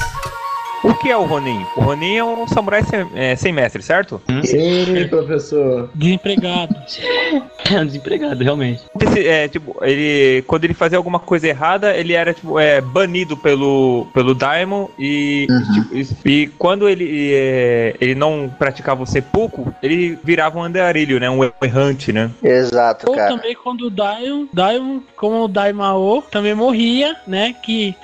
[SPEAKER 5] O que é o Ronin? O Ronin é um samurai sem, é, sem mestre, certo?
[SPEAKER 6] Sim, professor.
[SPEAKER 3] Desempregado.
[SPEAKER 4] É um desempregado, realmente.
[SPEAKER 5] Esse, é, tipo, ele, quando ele fazia alguma coisa errada, ele era tipo, é, banido pelo, pelo Daimon e, tipo, e, e quando ele, é, ele não praticava o seppuku, ele virava um andarilho, né? Um errante, né?
[SPEAKER 2] Exato,
[SPEAKER 3] Ou
[SPEAKER 2] cara.
[SPEAKER 3] também quando o Daion, Daion, como o Daimao, também morria, né? Que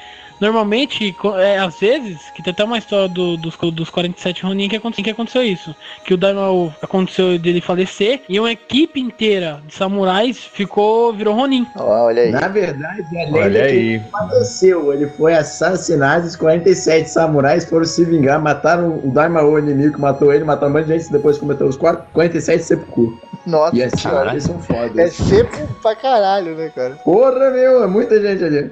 [SPEAKER 3] normalmente, é, às vezes, que tem até uma história do- dos, dos 47 Ronin que aconteceu, que aconteceu isso. Que o Daimao aconteceu dele falecer e uma equipe inteira de samurais ficou, virou Ronin.
[SPEAKER 2] Olha aí.
[SPEAKER 6] Na verdade, a lenda
[SPEAKER 5] Olha
[SPEAKER 6] é que
[SPEAKER 5] aí.
[SPEAKER 6] aconteceu. Ele foi assassinado, os 47 samurais foram se vingar, mataram o Daimao, o inimigo que matou ele, mataram um monte de gente, depois cometeu os quatro- 47 seppuku.
[SPEAKER 2] Nossa
[SPEAKER 6] E assim,
[SPEAKER 2] senhora.
[SPEAKER 6] eles são fodas.
[SPEAKER 2] É sempre pra caralho, né, cara?
[SPEAKER 6] Porra, meu, é muita gente ali.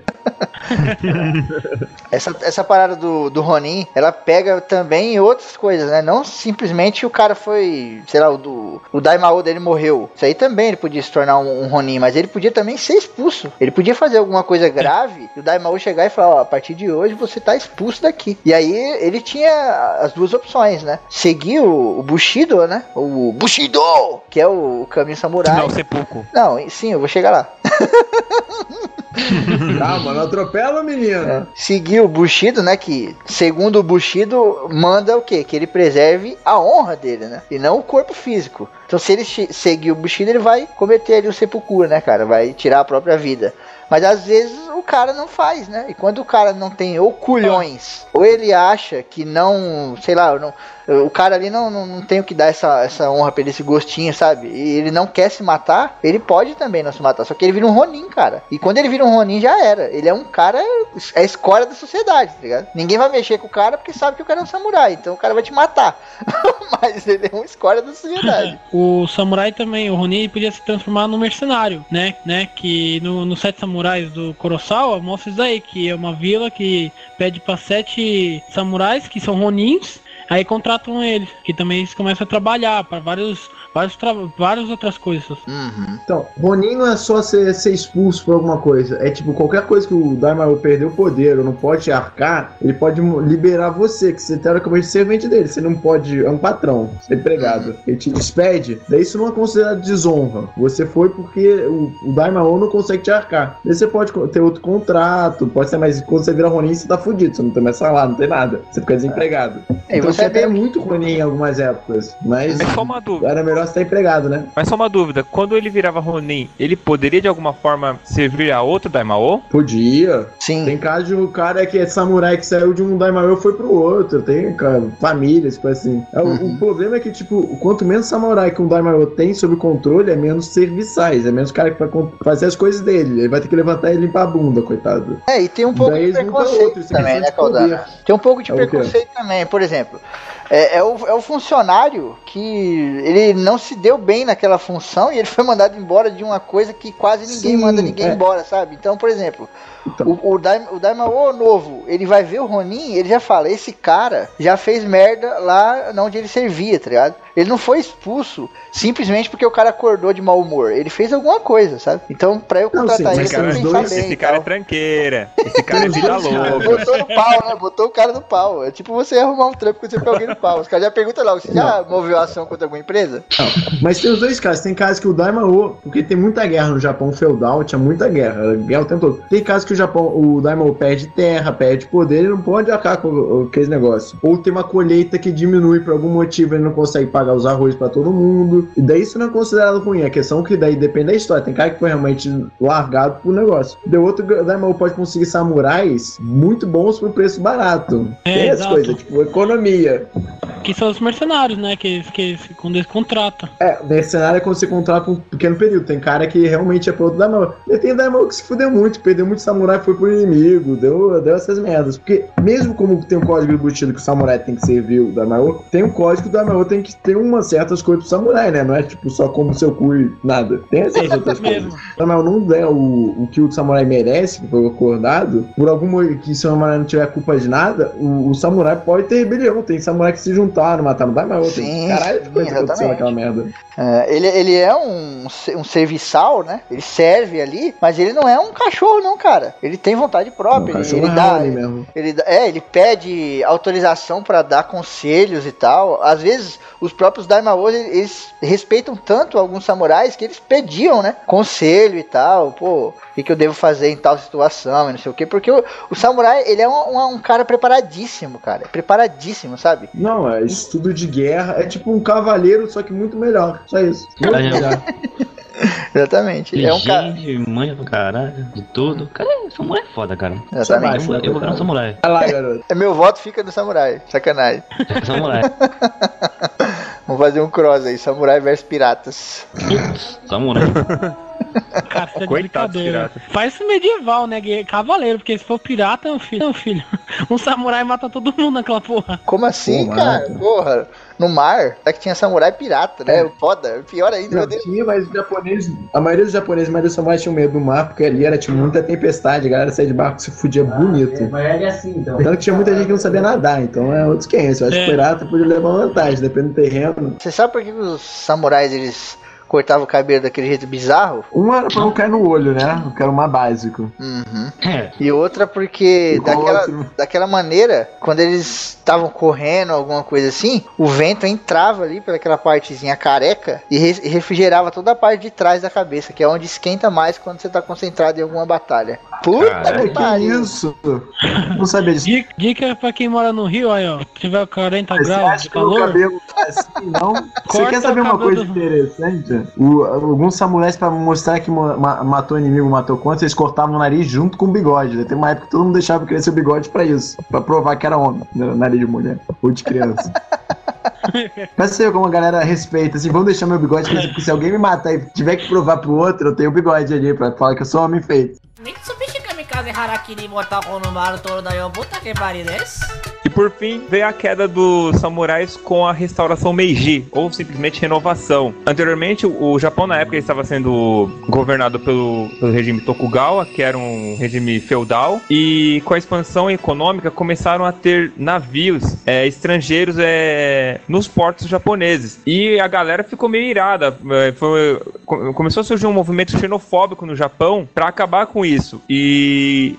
[SPEAKER 2] Essa, essa parada do, do Ronin, ela pega também outras coisas, né? Não simplesmente o cara foi, sei lá, o, do, o Daimao dele morreu. Isso aí também ele podia se tornar um, um Ronin, mas ele podia também ser expulso. Ele podia fazer alguma coisa grave e o Daimao chegar e falar: Ó, a partir de hoje você tá expulso daqui. E aí ele tinha as duas opções, né? Seguir o, o Bushido, né? O Bushido, que é o, caminho samurai.
[SPEAKER 5] Não, seppuku.
[SPEAKER 2] Não, sim, eu vou chegar lá.
[SPEAKER 6] Calma, não atropela o menino.
[SPEAKER 2] É. Seguir o Bushido, né? Que, segundo o Bushido, manda o quê? Que ele preserve a honra dele, né? E não o corpo físico. Então, se ele seguir o Bushido, ele vai cometer ali o sepulcro, né, cara? Vai tirar a própria vida. Mas às vezes o cara não faz, né? E quando o cara não tem ou culhões, ou ele acha que não, sei lá, não, o cara ali não, não, não tem o que dar essa, essa honra pra ele, esse gostinho, sabe? E ele não quer se matar, ele pode também não se matar. Só que ele vira um Ronin, cara. E quando ele vira um Ronin, já era. Ele é um cara, é a escória da sociedade, tá ligado? Ninguém vai mexer com o cara porque sabe que o cara é um samurai. Então o cara vai te matar. Mas ele é uma escória da sociedade.
[SPEAKER 3] O samurai também, o Ronin, ele podia se transformar num mercenário, né? né? Que no, no Sete Samurais do Kurosawa mostra isso aí, que é uma vila que pede pra sete samurais, que são Ronins, aí contratam eles, que também eles começam a trabalhar para vários, vários, várias outras coisas.
[SPEAKER 2] Uhum.
[SPEAKER 6] Então, Ronin não é só ser, ser expulso por alguma coisa. É tipo, qualquer coisa que o Daimao perdeu o poder ou não pode te arcar, ele pode liberar você, que você teoricamente é servente dele. Você não pode. É um patrão, você é empregado. Ele te despede, daí isso não é considerado desonra. Você foi porque o, o Daimao não consegue te arcar. Daí você pode ter outro contrato, pode ser, mas quando você vira Ronin, você tá fudido. Você não tem mais salário, não tem nada. Você fica desempregado.
[SPEAKER 2] E
[SPEAKER 6] então
[SPEAKER 2] você
[SPEAKER 6] você
[SPEAKER 2] é
[SPEAKER 6] muito Ronin em algumas épocas, mas
[SPEAKER 5] Mas só uma dúvida.
[SPEAKER 6] era melhor você estar empregado, né?
[SPEAKER 5] Mas só uma dúvida. Quando ele virava Ronin, ele poderia de alguma forma servir a outro Daimao?
[SPEAKER 6] Podia.
[SPEAKER 2] Sim.
[SPEAKER 6] Tem caso de um cara que é samurai que saiu de um Daimao e foi pro outro. Tem cara, famílias, tipo assim. É, o-
[SPEAKER 2] Uhum.
[SPEAKER 6] O problema é que, tipo, quanto menos samurai que um Daimao tem sob controle, é menos serviçais. É menos cara que vai fazer as coisas dele. Ele vai ter que levantar e limpar a bunda, coitado.
[SPEAKER 2] É, e tem um pouco
[SPEAKER 6] Daí
[SPEAKER 2] de preconceito
[SPEAKER 6] outro, é
[SPEAKER 2] também, né. Caldana? Tem um pouco de
[SPEAKER 6] É
[SPEAKER 2] preconceito também. Por exemplo, É, é, o, é o funcionário que ele não se deu bem naquela função e ele foi mandado embora de uma coisa que quase ninguém
[SPEAKER 6] Sim,
[SPEAKER 2] manda ninguém
[SPEAKER 6] é.
[SPEAKER 2] embora, sabe? Então, por exemplo,
[SPEAKER 6] Então.
[SPEAKER 2] o, o, Daima, o Daimao novo, ele vai ver o Ronin, ele já fala, esse cara já fez merda lá onde ele servia, tá ligado? Ele não foi expulso simplesmente porque o cara acordou de mau humor. Ele fez alguma coisa, sabe? Então, pra eu
[SPEAKER 6] Não,
[SPEAKER 2] contratar
[SPEAKER 6] sim,
[SPEAKER 2] ele, eu tenho
[SPEAKER 6] dois-
[SPEAKER 5] Esse cara é
[SPEAKER 2] tal.
[SPEAKER 5] tranqueira. Esse cara é vida louca.
[SPEAKER 2] Botou no pau, né? Botou o cara no pau. É tipo você arrumar um trampo quando você pega alguém no pau. Os caras já perguntam logo, você já moveu ação contra alguma empresa?
[SPEAKER 6] Mas tem os dois casos. Tem casos que o Daimao, porque tem muita guerra no Japão feudal, tinha muita guerra, guerra o tempo todo. Tem casos que o Japão, o Daimao perde terra, perde poder, ele não pode acabar com aquele negócio. Ou tem uma colheita que diminui por algum motivo, ele não consegue pagar os arroz pra todo mundo. E daí isso não é considerado ruim. A questão é que daí depende da história. Tem cara que foi realmente largado pro negócio. Deu outro, o Daimao pode conseguir samurais muito bons por preço barato.
[SPEAKER 3] É,
[SPEAKER 6] tem as coisas, tipo, economia.
[SPEAKER 3] Que são os mercenários, né? Que, que quando eles contratam.
[SPEAKER 6] É, mercenário é quando você contrata por um pequeno período. Tem cara que realmente é pro outro Daimao. E tem Daimao que se fudeu muito, perdeu muito samurai, foi pro inimigo, deu, deu essas merdas. Porque mesmo como tem um código embutido que o samurai tem que servir o Daimao, tem um código que o Daimao tem que ter umas certas coisas pro samurai, né? Não é tipo só como seu cu e nada. Tem essas outras coisas. O Daimao não der o, o que o samurai merece, que foi acordado, por algum motivo que o samurai não tiver culpa de nada, o, o samurai pode ter rebelião. Tem samurai que se juntaram, mataram o Daimao.
[SPEAKER 2] Sim,
[SPEAKER 6] tem caralho de
[SPEAKER 2] sim,
[SPEAKER 6] coisa que aconteceu
[SPEAKER 2] exatamente.
[SPEAKER 6] naquela merda.
[SPEAKER 2] É, ele, ele é um, um serviçal, né? Ele serve ali, mas ele não é um cachorro, não, cara. Ele tem vontade própria. Ele,
[SPEAKER 6] cachorro
[SPEAKER 2] ele
[SPEAKER 6] é
[SPEAKER 2] dá,
[SPEAKER 6] ali mesmo.
[SPEAKER 2] ele, dá- é, ele pede autorização pra dar conselhos e tal. Às vezes, os próprios Daimao, eles, eles respeitam tanto alguns samurais que eles pediam, né? Conselho e tal. Pô, o que, que eu devo fazer em tal situação e não sei o quê. Porque o, o samurai, ele é um, um- um cara preparadíssimo, cara. Preparadíssimo, sabe?
[SPEAKER 6] Não, é estudo de guerra, é tipo um cavaleiro, só que muito melhor. Só isso. Muito
[SPEAKER 4] Caralho.
[SPEAKER 6] melhor.
[SPEAKER 2] Exatamente. Ele é um cara.
[SPEAKER 4] Manja pra caralho, de tudo. Cara, samurai é foda, cara.
[SPEAKER 2] Exatamente.
[SPEAKER 4] Eu, vou- eu vou virar um samurai.
[SPEAKER 6] Vai lá, garoto.
[SPEAKER 2] É, Meu voto fica no samurai. Sacanagem.
[SPEAKER 4] Samurai.
[SPEAKER 2] Vamos fazer um cross aí, samurai versus piratas.
[SPEAKER 4] Putz, samurai.
[SPEAKER 3] Cara, é de
[SPEAKER 5] Coitado dos.
[SPEAKER 3] Faz isso medieval, né? Cavaleiro, porque se for pirata, é um filho. Não, filho. Um samurai mata todo mundo naquela porra.
[SPEAKER 2] Como assim,
[SPEAKER 6] Pô,
[SPEAKER 2] cara?
[SPEAKER 6] mata.
[SPEAKER 2] Porra, no mar, é que tinha samurai pirata, né? Foda, pior ainda,
[SPEAKER 6] Não, tinha, mas os japoneses, a maioria dos japoneses, mas os samurais tinham medo do mar, porque ali era tipo muita tempestade, a galera saía de barco se fudia bonito.
[SPEAKER 10] Mas é assim, então.
[SPEAKER 6] Tanto que tinha muita gente que não sabia nadar, então é outros 500. Eu acho
[SPEAKER 3] É.
[SPEAKER 6] que o pirata podia levar vantagem, dependendo do terreno.
[SPEAKER 2] Você sabe por que os samurais eles cortavam o cabelo daquele jeito bizarro?
[SPEAKER 6] Um era pra não cair no olho, né? Que era o mais básico.
[SPEAKER 2] Uhum.
[SPEAKER 4] É,
[SPEAKER 2] E outra porque
[SPEAKER 6] E
[SPEAKER 2] daquela,
[SPEAKER 6] outro?
[SPEAKER 2] daquela maneira, quando eles estavam correndo, alguma coisa assim, o vento entrava ali pelaquela partezinha careca e re- e refrigerava toda a parte de trás da cabeça, que é onde esquenta mais quando você tá concentrado em alguma batalha. Puta
[SPEAKER 5] Caralho.
[SPEAKER 2] que
[SPEAKER 6] que
[SPEAKER 2] pariu.
[SPEAKER 6] isso? Não sabia disso.
[SPEAKER 3] Dica, dica pra quem mora no Rio, aí, ó. Se tiver 40
[SPEAKER 6] Você
[SPEAKER 3] graus de calor.
[SPEAKER 6] cabelo tá assim, não? Você quer saber uma coisa
[SPEAKER 3] do-
[SPEAKER 6] interessante? O- alguns samurais, pra mostrar que ma- ma- matou o inimigo, matou quantos, eles cortavam o nariz junto com o bigode. né? Tem uma época que todo mundo deixava crescer o bigode pra isso. Pra provar que era homem, né? nariz de mulher. Ou de criança. Mas você vê como a galera respeita, assim, vamos deixar meu bigode crescer, porque se alguém me matar e tiver que provar pro outro, eu tenho o bigode ali pra falar que eu sou homem feito.
[SPEAKER 9] 三菱神風ハラキリボタコのマルトルだよボタケバリです
[SPEAKER 5] E por fim, veio a queda dos samurais com a restauração Meiji, ou simplesmente renovação. Anteriormente, o Japão na época estava sendo governado pelo, pelo regime Tokugawa, que era um regime feudal, e com a expansão econômica começaram a ter navios é, estrangeiros é, nos portos japoneses. E a galera ficou meio irada. é, foi- co- começou a surgir um movimento xenofóbico no Japão para acabar com isso. E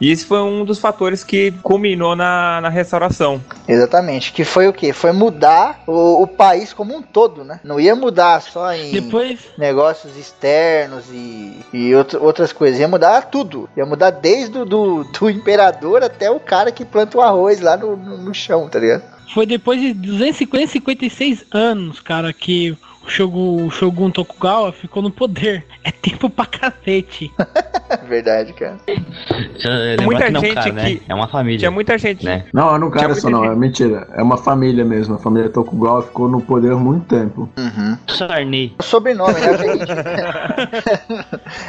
[SPEAKER 5] e esse foi um dos fatores que culminou na, na restauração.
[SPEAKER 2] Exatamente. Que foi o quê? Foi mudar o, o país como um todo, né? Não ia mudar só em
[SPEAKER 3] Depois,
[SPEAKER 2] negócios externos e, e outro- outras coisas. Ia mudar tudo. Ia mudar desde o do, do imperador até o cara que planta o arroz lá no, no, no chão, tá ligado?
[SPEAKER 3] foi depois de 256 anos, cara, que Shogun, o Shogun Tokugawa ficou no poder. É tempo pra cacete.
[SPEAKER 2] Verdade, cara.
[SPEAKER 5] Muita
[SPEAKER 4] que não,
[SPEAKER 5] gente
[SPEAKER 4] cara, né?
[SPEAKER 5] que-
[SPEAKER 4] É uma família.
[SPEAKER 5] Tinha muita gente.
[SPEAKER 4] Né?
[SPEAKER 6] Não, eu não quero isso não,
[SPEAKER 5] gente-
[SPEAKER 6] é mentira. É uma família mesmo. A família Tokugawa ficou no poder há muito tempo.
[SPEAKER 2] Uhum.
[SPEAKER 4] Sarney.
[SPEAKER 2] O sobrenome, né?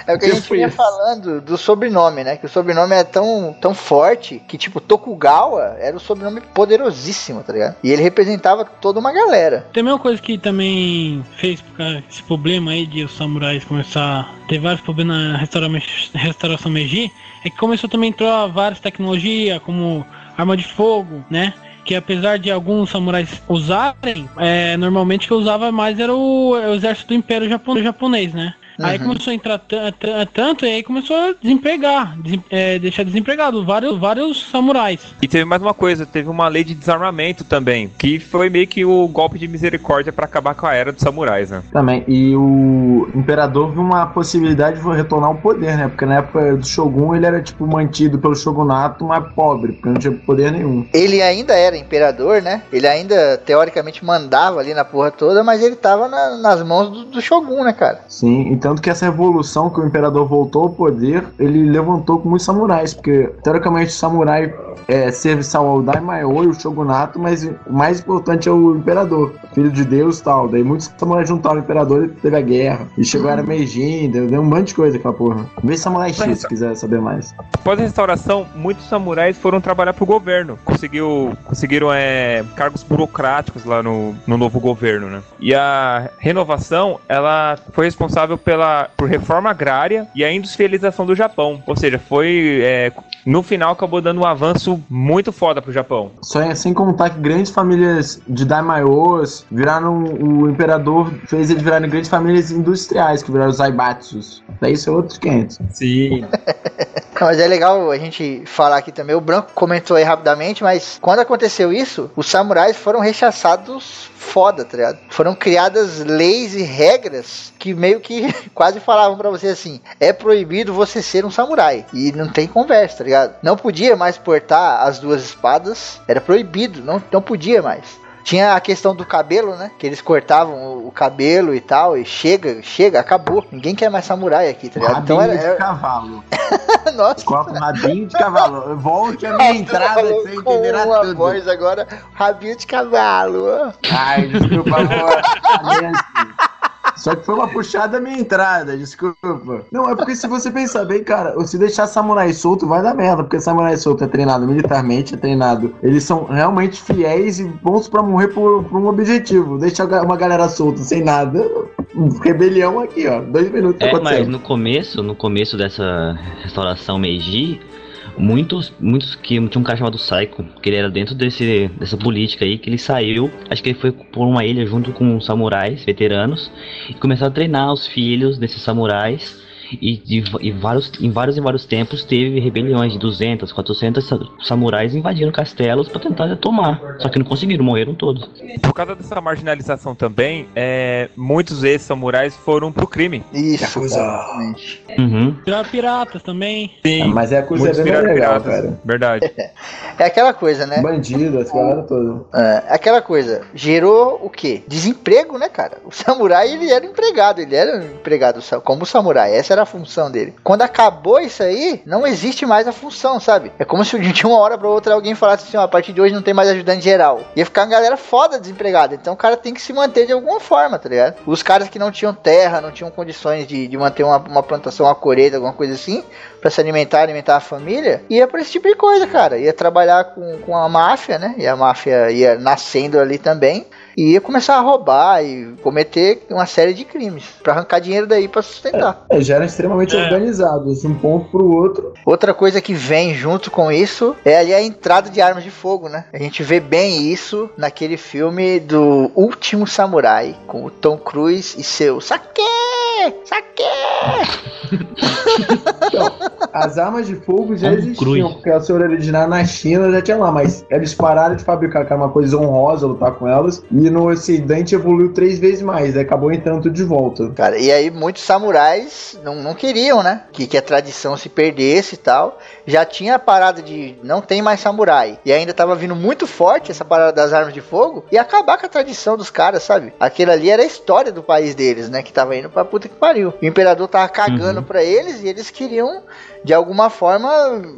[SPEAKER 2] É o que a gente
[SPEAKER 6] Tipo
[SPEAKER 2] vinha falando do sobrenome, né? Que o sobrenome é tão, tão forte que, tipo, Tokugawa era o sobrenome poderosíssimo, tá ligado? E ele representava toda uma galera.
[SPEAKER 3] Tem uma coisa que também fez esse problema aí de os samurais começar a ter vários problemas na restaura- restauração Meiji, é que começou também a entrar várias tecnologias, como arma de fogo, né? Que apesar de alguns samurais usarem, é, normalmente que usava mais era o, o exército do Império Japon- japonês, né? Aí
[SPEAKER 2] Uhum.
[SPEAKER 3] começou a entrar tan- tan- tanto e aí começou a desempregar, desem- é, deixar desempregado vários, vários samurais.
[SPEAKER 5] E teve mais uma coisa, teve uma lei de desarmamento também, que foi meio que o golpe de misericórdia pra acabar com a era dos samurais, né?
[SPEAKER 6] Também. E o imperador viu uma possibilidade de retornar ao poder, né? Porque na época do Shogun ele era, tipo, mantido pelo shogunato, mas pobre, porque não tinha poder nenhum.
[SPEAKER 2] Ele ainda era imperador, né? Ele ainda, teoricamente, mandava ali na porra toda, mas ele tava na- nas mãos do, do Shogun, né, cara?
[SPEAKER 6] Sim, e tanto que essa revolução que o imperador voltou ao poder, ele levantou com muitos samurais, porque teoricamente o samurai é serviçal ao Daimyo e o shogunato, mas o mais importante é o imperador, filho de Deus e tal. Daí muitos samurais juntaram o imperador e teve a guerra. E chegou a era Meiji, deu, deu um monte de coisa aquela porra. Vê Samurai X se quiser saber mais.
[SPEAKER 5] Após a restauração, muitos samurais foram trabalhar pro governo. Conseguiu, conseguiram é, cargos burocráticos lá no, no novo governo, né? E a renovação, ela foi responsável pela, por reforma agrária e a industrialização do Japão. Ou seja, foi... é, no final acabou dando um avanço muito foda pro Japão.
[SPEAKER 6] Só é sem contar que grandes famílias de Daimyos viraram. O imperador fez eles virarem grandes famílias industriais, que viraram os Aibatsus. Daí isso é outros 500.
[SPEAKER 5] Sim.
[SPEAKER 2] Não, mas é legal a gente falar aqui também. O Branco comentou aí rapidamente, mas quando aconteceu isso, os samurais foram rechaçados foda, tá ligado? Foram criadas leis e regras que meio que quase falavam pra você assim: é proibido você ser um samurai. E não tem conversa, tá ligado? Não podia mais portar as duas espadas, era proibido, não, não podia mais. Tinha a questão do cabelo, né? Que eles cortavam o, cabelo e tal. E chega, chega, acabou. Ninguém quer mais samurai aqui, tá ligado? Então era.
[SPEAKER 6] de
[SPEAKER 2] era-
[SPEAKER 6] cavalo.
[SPEAKER 2] Nossa,
[SPEAKER 6] Corta um rabinho de cavalo. Volte a minha entrada que você entenderá
[SPEAKER 2] uma
[SPEAKER 6] tudo.
[SPEAKER 2] voz agora, rabinho de cavalo.
[SPEAKER 6] Ai, desculpa, amor. Só que foi uma puxada minha entrada, desculpa. Não, é porque se você pensar bem, cara, se deixar samurai solto, vai dar merda. Porque samurai solto é treinado militarmente, é treinado. Eles são realmente fiéis e bons pra morrer por, por um objetivo. Deixar uma galera solta sem nada. Rebelião aqui, ó. Dois minutos
[SPEAKER 4] É, mas no começo, no começo dessa restauração Meiji, muitos, muitos que tinha um cara chamado Saiko, que ele era dentro desse, dessa política aí, que ele saiu, acho que ele foi por uma ilha junto com samurais veteranos e começaram a treinar os filhos desses samurais. E, de, e vários, em vários e vários tempos teve rebeliões de 200, 400 sa- samurais invadindo castelos para tentar tomar. Só que não conseguiram, morreram todos.
[SPEAKER 5] Por causa dessa marginalização também, é, muitos ex-samurais foram pro crime.
[SPEAKER 2] Isso, exatamente.
[SPEAKER 4] Uhum.
[SPEAKER 3] Viraram piratas também.
[SPEAKER 5] Sim,
[SPEAKER 6] Mas é a coisa bem legal,
[SPEAKER 5] piratas.
[SPEAKER 6] cara.
[SPEAKER 5] Verdade.
[SPEAKER 2] É aquela coisa, né?
[SPEAKER 6] Bandido, essa galera toda.
[SPEAKER 2] É, aquela coisa. Gerou o quê? Desemprego, né, cara? O samurai, ele era empregado. Ele era um empregado como samurai. Essa era a função dele. Quando acabou isso aí, não existe mais a função, sabe? É como se de uma hora pra outra alguém falasse assim, ó, a partir de hoje não tem mais ajudante geral. Ia ficar uma galera foda desempregada. Então o cara tem que se manter de alguma forma, tá ligado? Os caras que não tinham terra, não tinham condições de, de manter uma, uma plantação, uma colheita, alguma coisa assim, pra se alimentar, alimentar a família, ia pra esse tipo de coisa, cara. Ia trabalhar com, com a máfia, né? E a máfia ia nascendo ali também. E ia começar a roubar e cometer uma série de crimes pra arrancar dinheiro daí pra sustentar.
[SPEAKER 6] É, já eram extremamente
[SPEAKER 3] É.
[SPEAKER 6] organizados, de um ponto pro outro.
[SPEAKER 2] Outra coisa que vem junto com isso é ali a entrada de armas de fogo, né? A gente vê bem isso naquele filme do Último Samurai, com o Tom Cruise e seu saque! Saque!
[SPEAKER 6] as armas de fogo já
[SPEAKER 4] Como
[SPEAKER 6] existiam,
[SPEAKER 4] cruz.
[SPEAKER 6] porque a senhora original na China já tinha lá, mas eles pararam de fabricar, que era uma coisa honrosa lutar com elas, e no ocidente evoluiu três vezes mais, aí acabou entrando tudo de volta.
[SPEAKER 2] Cara, e aí muitos samurais não, não queriam, né? Que, que a tradição se perdesse e tal. Já tinha a parada de não tem mais samurai. E ainda tava vindo muito forte essa parada das armas de fogo e acabar com a tradição dos caras, sabe? Aquilo ali era a história do país deles, né? Que tava indo pra puta que pariu. O imperador tava cagando
[SPEAKER 4] Uhum.
[SPEAKER 2] pra eles e eles queriam, de alguma forma,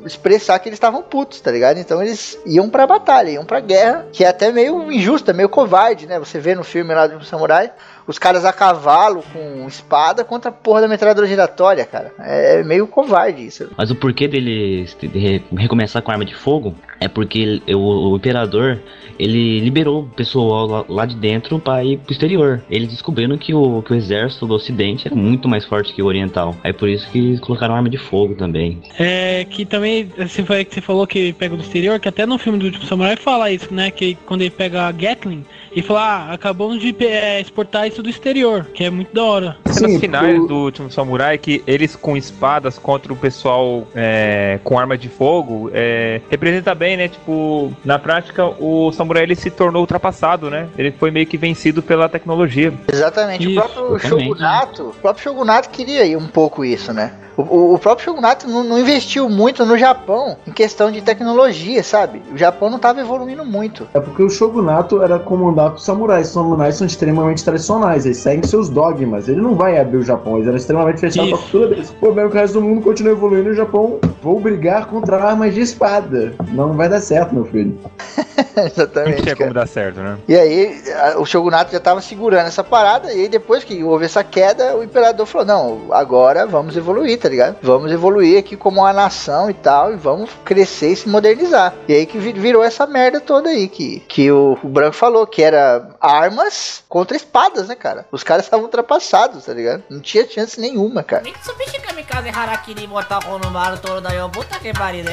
[SPEAKER 2] expressar que eles estavam putos, tá ligado? Então eles iam pra batalha, iam pra guerra, que é até meio injusta, meio covarde, né? Você vê no filme lá do samurai, os caras a cavalo com espada contra a porra da metralhadora giratória, cara. É meio covarde isso.
[SPEAKER 4] Mas o porquê dele de re- recomeçar com arma de fogo é porque ele- o, o imperador ele liberou o pessoal lá, lá de dentro para ir pro exterior. Eles descobriram que o, que o exército do ocidente era muito mais forte que o oriental. Aí por isso que eles colocaram arma de fogo também.
[SPEAKER 3] É que também, você foi que você falou que pega do exterior, que até no filme do último samurai fala isso, né? Que quando ele pega a Gatling, ele fala, ah, acabamos de é, exportar isso do exterior, que é muito da hora.
[SPEAKER 5] Cenas
[SPEAKER 6] Sim,
[SPEAKER 5] finais do último samurai que eles com espadas contra o pessoal é, com arma de fogo é, representa bem, né? Tipo, na prática o samurai ele se tornou ultrapassado, né? Ele foi meio que vencido pela tecnologia.
[SPEAKER 2] Exatamente.
[SPEAKER 3] Isso,
[SPEAKER 2] o próprio
[SPEAKER 4] exatamente.
[SPEAKER 2] Shogunato, o próprio Shogunato queria ir um pouco isso, né? O, o- próprio Shogunato não, não investiu muito no Japão em questão de tecnologia, sabe? O Japão não estava evoluindo muito.
[SPEAKER 6] É porque o shogunato era comandado por samurais. Os samurais são extremamente tradicionais, eles seguem seus dogmas. Ele não vai abrir o Japão, eles eram extremamente fechados
[SPEAKER 3] Isso.
[SPEAKER 6] com a cultura deles. Pô, velho, que o resto do mundo continua evoluindo e o Japão, vou brigar contra armas de espada. Não vai dar certo, meu filho.
[SPEAKER 5] Não
[SPEAKER 2] Exatamente.
[SPEAKER 5] tinha
[SPEAKER 2] cara.
[SPEAKER 5] como dar certo, né?
[SPEAKER 2] E aí, a- o Shogunato já estava segurando essa parada, e aí depois que houve essa queda, o imperador falou: Não, agora vamos evoluir, tá Tá ligado? Vamos evoluir aqui como uma nação e tal, e vamos crescer e se modernizar. E aí que virou essa merda toda aí, que, que o, o Branco falou, que era armas contra espadas, né, cara? Os caras estavam ultrapassados, tá ligado? Não tinha chance nenhuma, cara.
[SPEAKER 9] Nem que subir kamikaze harakiri botar o no todo daí, eu botar que
[SPEAKER 3] barulho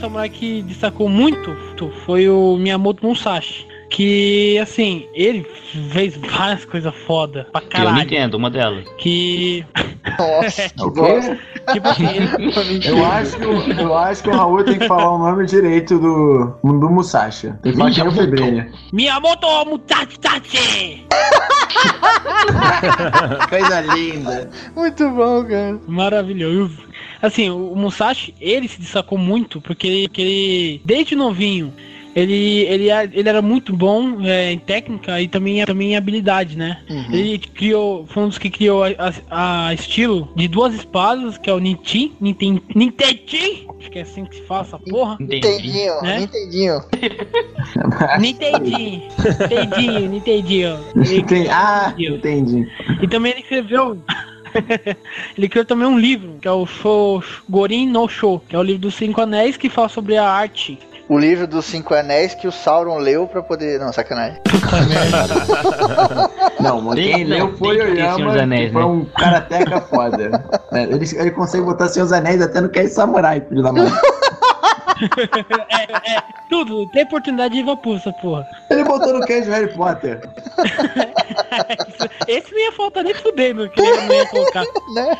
[SPEAKER 3] samurai que destacou muito foi o Miyamoto Musashi. Que, assim, ele fez várias coisas foda pra
[SPEAKER 4] caralho. Eu entendo, uma delas.
[SPEAKER 3] Que...
[SPEAKER 2] Nossa, que
[SPEAKER 6] O
[SPEAKER 2] bosta.
[SPEAKER 6] quê?
[SPEAKER 3] tipo assim, ele,
[SPEAKER 6] Eu acho, que o, eu acho que o Raul tem que falar o nome direito do, do Musashi. Tem que falar que é o
[SPEAKER 4] Miyamoto.
[SPEAKER 6] Febrenha.
[SPEAKER 3] Miyamoto Musashi!
[SPEAKER 6] Coisa linda.
[SPEAKER 2] Muito bom, cara.
[SPEAKER 3] Maravilhoso. Assim, o Musashi, ele se destacou muito porque ele, porque ele desde novinho, ele, ele, era- ele era muito bom é, em técnica e também, também em habilidade, né?
[SPEAKER 2] Uhum.
[SPEAKER 3] Ele criou, foi um dos que criou a, a- a estilo de duas espadas, que é o Nintin, Ninten, Nintendi, acho que é assim que se fala essa porra.
[SPEAKER 2] Nintendinho,
[SPEAKER 3] Né?
[SPEAKER 2] Nintendinho.
[SPEAKER 3] Nintendinho, Nintendinho, Nintendinho.
[SPEAKER 6] Ah, entendi.
[SPEAKER 3] E também ele escreveu. ele criou também um livro, que é o Show Gorin no Show, que é o livro dos Cinco Anéis que fala sobre a arte.
[SPEAKER 2] O livro dos Cinco Anéis que o Sauron leu pra poder. Não, sacanagem.
[SPEAKER 6] Não,
[SPEAKER 4] Tem-
[SPEAKER 6] quem leu foi o Yama,
[SPEAKER 4] Anéis,
[SPEAKER 6] foi
[SPEAKER 4] né?
[SPEAKER 6] um karateca foda. É, ele, ele consegue botar seus anéis até no que é samurai, filho da mãe.
[SPEAKER 3] É, é, tudo, tem oportunidade de essa porra.
[SPEAKER 6] Ele botou no queijo Harry Potter.
[SPEAKER 3] Esse não ia faltar nem fudendo, que ele não ia colocar.
[SPEAKER 2] Né?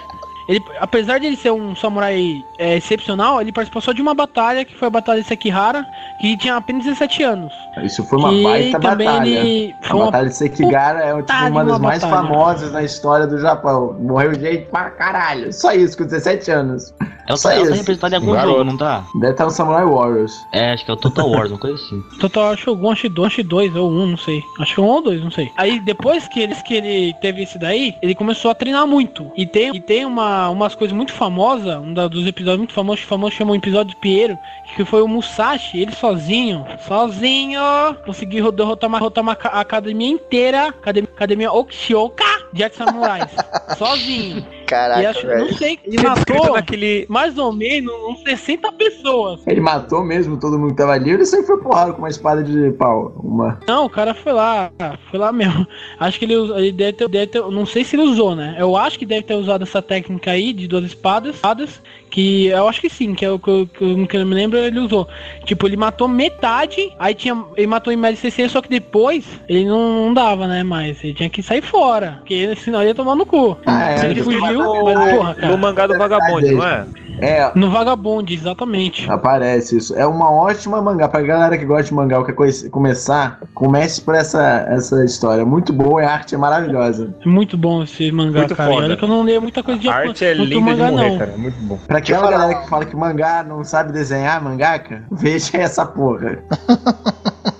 [SPEAKER 3] Ele, apesar de ele ser um samurai é, excepcional, ele participou só de uma batalha, que foi a Batalha de Sekihara, que tinha apenas 17 anos.
[SPEAKER 6] Isso foi uma
[SPEAKER 3] E
[SPEAKER 6] baita
[SPEAKER 3] também
[SPEAKER 6] batalha.
[SPEAKER 3] ele
[SPEAKER 6] A
[SPEAKER 3] uma
[SPEAKER 6] Batalha de Sekigara é tipo, uma das
[SPEAKER 3] uma
[SPEAKER 6] mais
[SPEAKER 3] batalha.
[SPEAKER 6] famosas na história do Japão. Morreu gente pra caralho. Só isso, com 17 anos.
[SPEAKER 4] Ela
[SPEAKER 6] Só
[SPEAKER 4] tá, ela tá
[SPEAKER 6] isso.
[SPEAKER 4] representada em algum
[SPEAKER 1] Garoto.
[SPEAKER 4] jogo, não tá?
[SPEAKER 6] Deve estar no Samurai Warriors.
[SPEAKER 4] É, acho que é o Total Wars, uma coisa assim.
[SPEAKER 3] Total, acho que acho que dois, acho que dois ou um, não sei. Acho que um ou dois, não sei. Aí depois que ele, que ele teve esse daí, ele começou a treinar muito. E tem, e tem uma, umas coisas muito famosas, um da- dos episódios muito famosos, famoso chama o episódio de Piero, que foi o Musashi, ele sozinho, sozinho, conseguiu derrotar uma, derrotar uma ca- academia inteira, academia, academia Okishioka de artes samurais. sozinho. E
[SPEAKER 2] Caraca,
[SPEAKER 3] acho,
[SPEAKER 2] velho.
[SPEAKER 3] não sei, ele matou
[SPEAKER 5] naquele.
[SPEAKER 3] mais ou menos uns 60 pessoas.
[SPEAKER 6] Ele matou mesmo todo mundo que tava ali. Ele sempre foi porrado com uma espada de pau. Uma.
[SPEAKER 3] Não, o cara foi lá, foi lá mesmo. Acho que ele, ele deve, ter, deve ter, não sei se ele usou, né? Eu acho que deve ter usado essa técnica aí de duas espadas, espadas que eu acho que sim, que é o que eu, que eu, que eu me lembro, ele usou. Tipo, ele matou metade, aí tinha, ele matou em média 60, só que depois ele não, não dava, né? Mais, ele tinha que sair fora, porque senão ele ia tomar no cu.
[SPEAKER 6] Ah, é,
[SPEAKER 3] ele fugiu,
[SPEAKER 6] matou-
[SPEAKER 3] mas porra, cara.
[SPEAKER 5] No mangá do vagabundo, não é?
[SPEAKER 6] É,
[SPEAKER 3] No Vagabond, exatamente.
[SPEAKER 6] aparece isso. É uma ótima mangá. Pra galera que gosta de mangá ou quer começar, comece por essa, essa história. Muito boa e a arte é maravilhosa.
[SPEAKER 3] É muito bom esse mangá,
[SPEAKER 5] Muito
[SPEAKER 3] cara.
[SPEAKER 5] Foda.
[SPEAKER 3] Olha que eu não leio muita coisa de
[SPEAKER 5] A arte é
[SPEAKER 3] muito
[SPEAKER 5] linda
[SPEAKER 3] mangá,
[SPEAKER 5] de morrer,
[SPEAKER 3] não.
[SPEAKER 5] cara. Muito bom.
[SPEAKER 6] Pra aquela
[SPEAKER 2] falar
[SPEAKER 6] galera que fala que mangá não sabe desenhar mangaka, veja essa porra.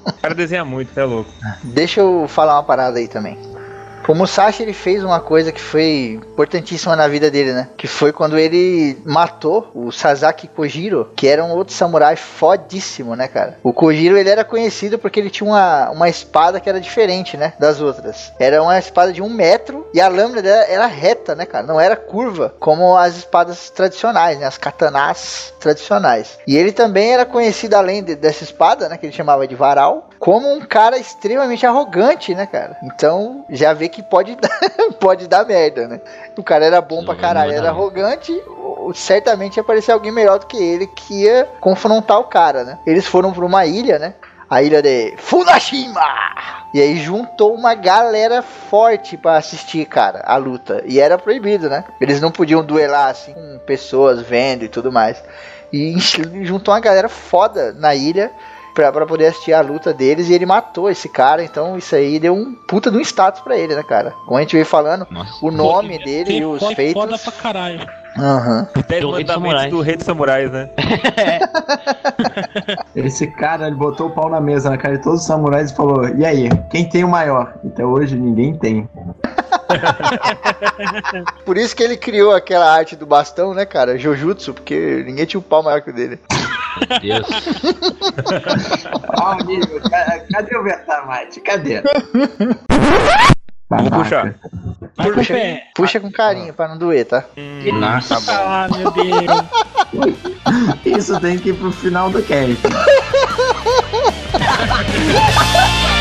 [SPEAKER 5] O cara desenha muito, é louco.
[SPEAKER 2] Deixa eu falar uma parada aí também. O Musashi ele fez uma coisa que foi importantíssima na vida dele, né? Que foi quando ele matou o Sasaki Kojiro, que era um outro samurai fodíssimo, né, cara? O Kojiro ele era conhecido porque ele tinha uma, uma espada que era diferente, né? Das outras. Era uma espada de um metro e a lâmina dela era reta, né, cara? Não era curva como as espadas tradicionais, né? As katanas tradicionais. E ele também era conhecido além de- dessa espada, né? Que ele chamava de varal, como um cara extremamente arrogante, né, cara? Então já vê que pode dar, pode dar merda, né? O cara era bom pra caralho,
[SPEAKER 4] não
[SPEAKER 2] era arrogante, certamente ia aparecer alguém melhor do que ele que ia confrontar o cara, né? Eles foram pra uma ilha, né? A ilha de Funashima! E aí juntou uma galera forte pra assistir, cara, a luta. E era proibido, né? Eles não podiam duelar assim com pessoas vendo e tudo mais. E juntou uma galera foda na ilha pra, pra poder assistir a luta deles. E ele matou esse cara. Então isso aí deu um puta de um status pra ele, né, cara? Como a gente veio falando,
[SPEAKER 4] Nossa.
[SPEAKER 2] o nome dele e os feitos.
[SPEAKER 3] foda pra caralho.
[SPEAKER 2] Aham.
[SPEAKER 5] Dez
[SPEAKER 4] Do Rei dos
[SPEAKER 5] mandamentos
[SPEAKER 4] Samurais.
[SPEAKER 5] do Rei dos Samurais, né?
[SPEAKER 6] Esse cara, ele botou o pau na mesa na cara de todos os samurais e falou: E aí, quem tem o maior? Até hoje ninguém tem.
[SPEAKER 2] Por isso que ele criou aquela arte do bastão, né, cara? Jujutsu, porque ninguém tinha um pau maior que o dele.
[SPEAKER 4] Meu Deus.
[SPEAKER 6] Ó, amigo, ca- cadê o Vertamate? Cadê?
[SPEAKER 5] Vou
[SPEAKER 6] Babaca.
[SPEAKER 5] puxar.
[SPEAKER 2] Puxa,
[SPEAKER 3] fé.
[SPEAKER 2] puxa com carinho pra não doer, tá?
[SPEAKER 4] Nossa.
[SPEAKER 3] Ah, meu Deus.
[SPEAKER 6] Isso tem que ir pro final do cast.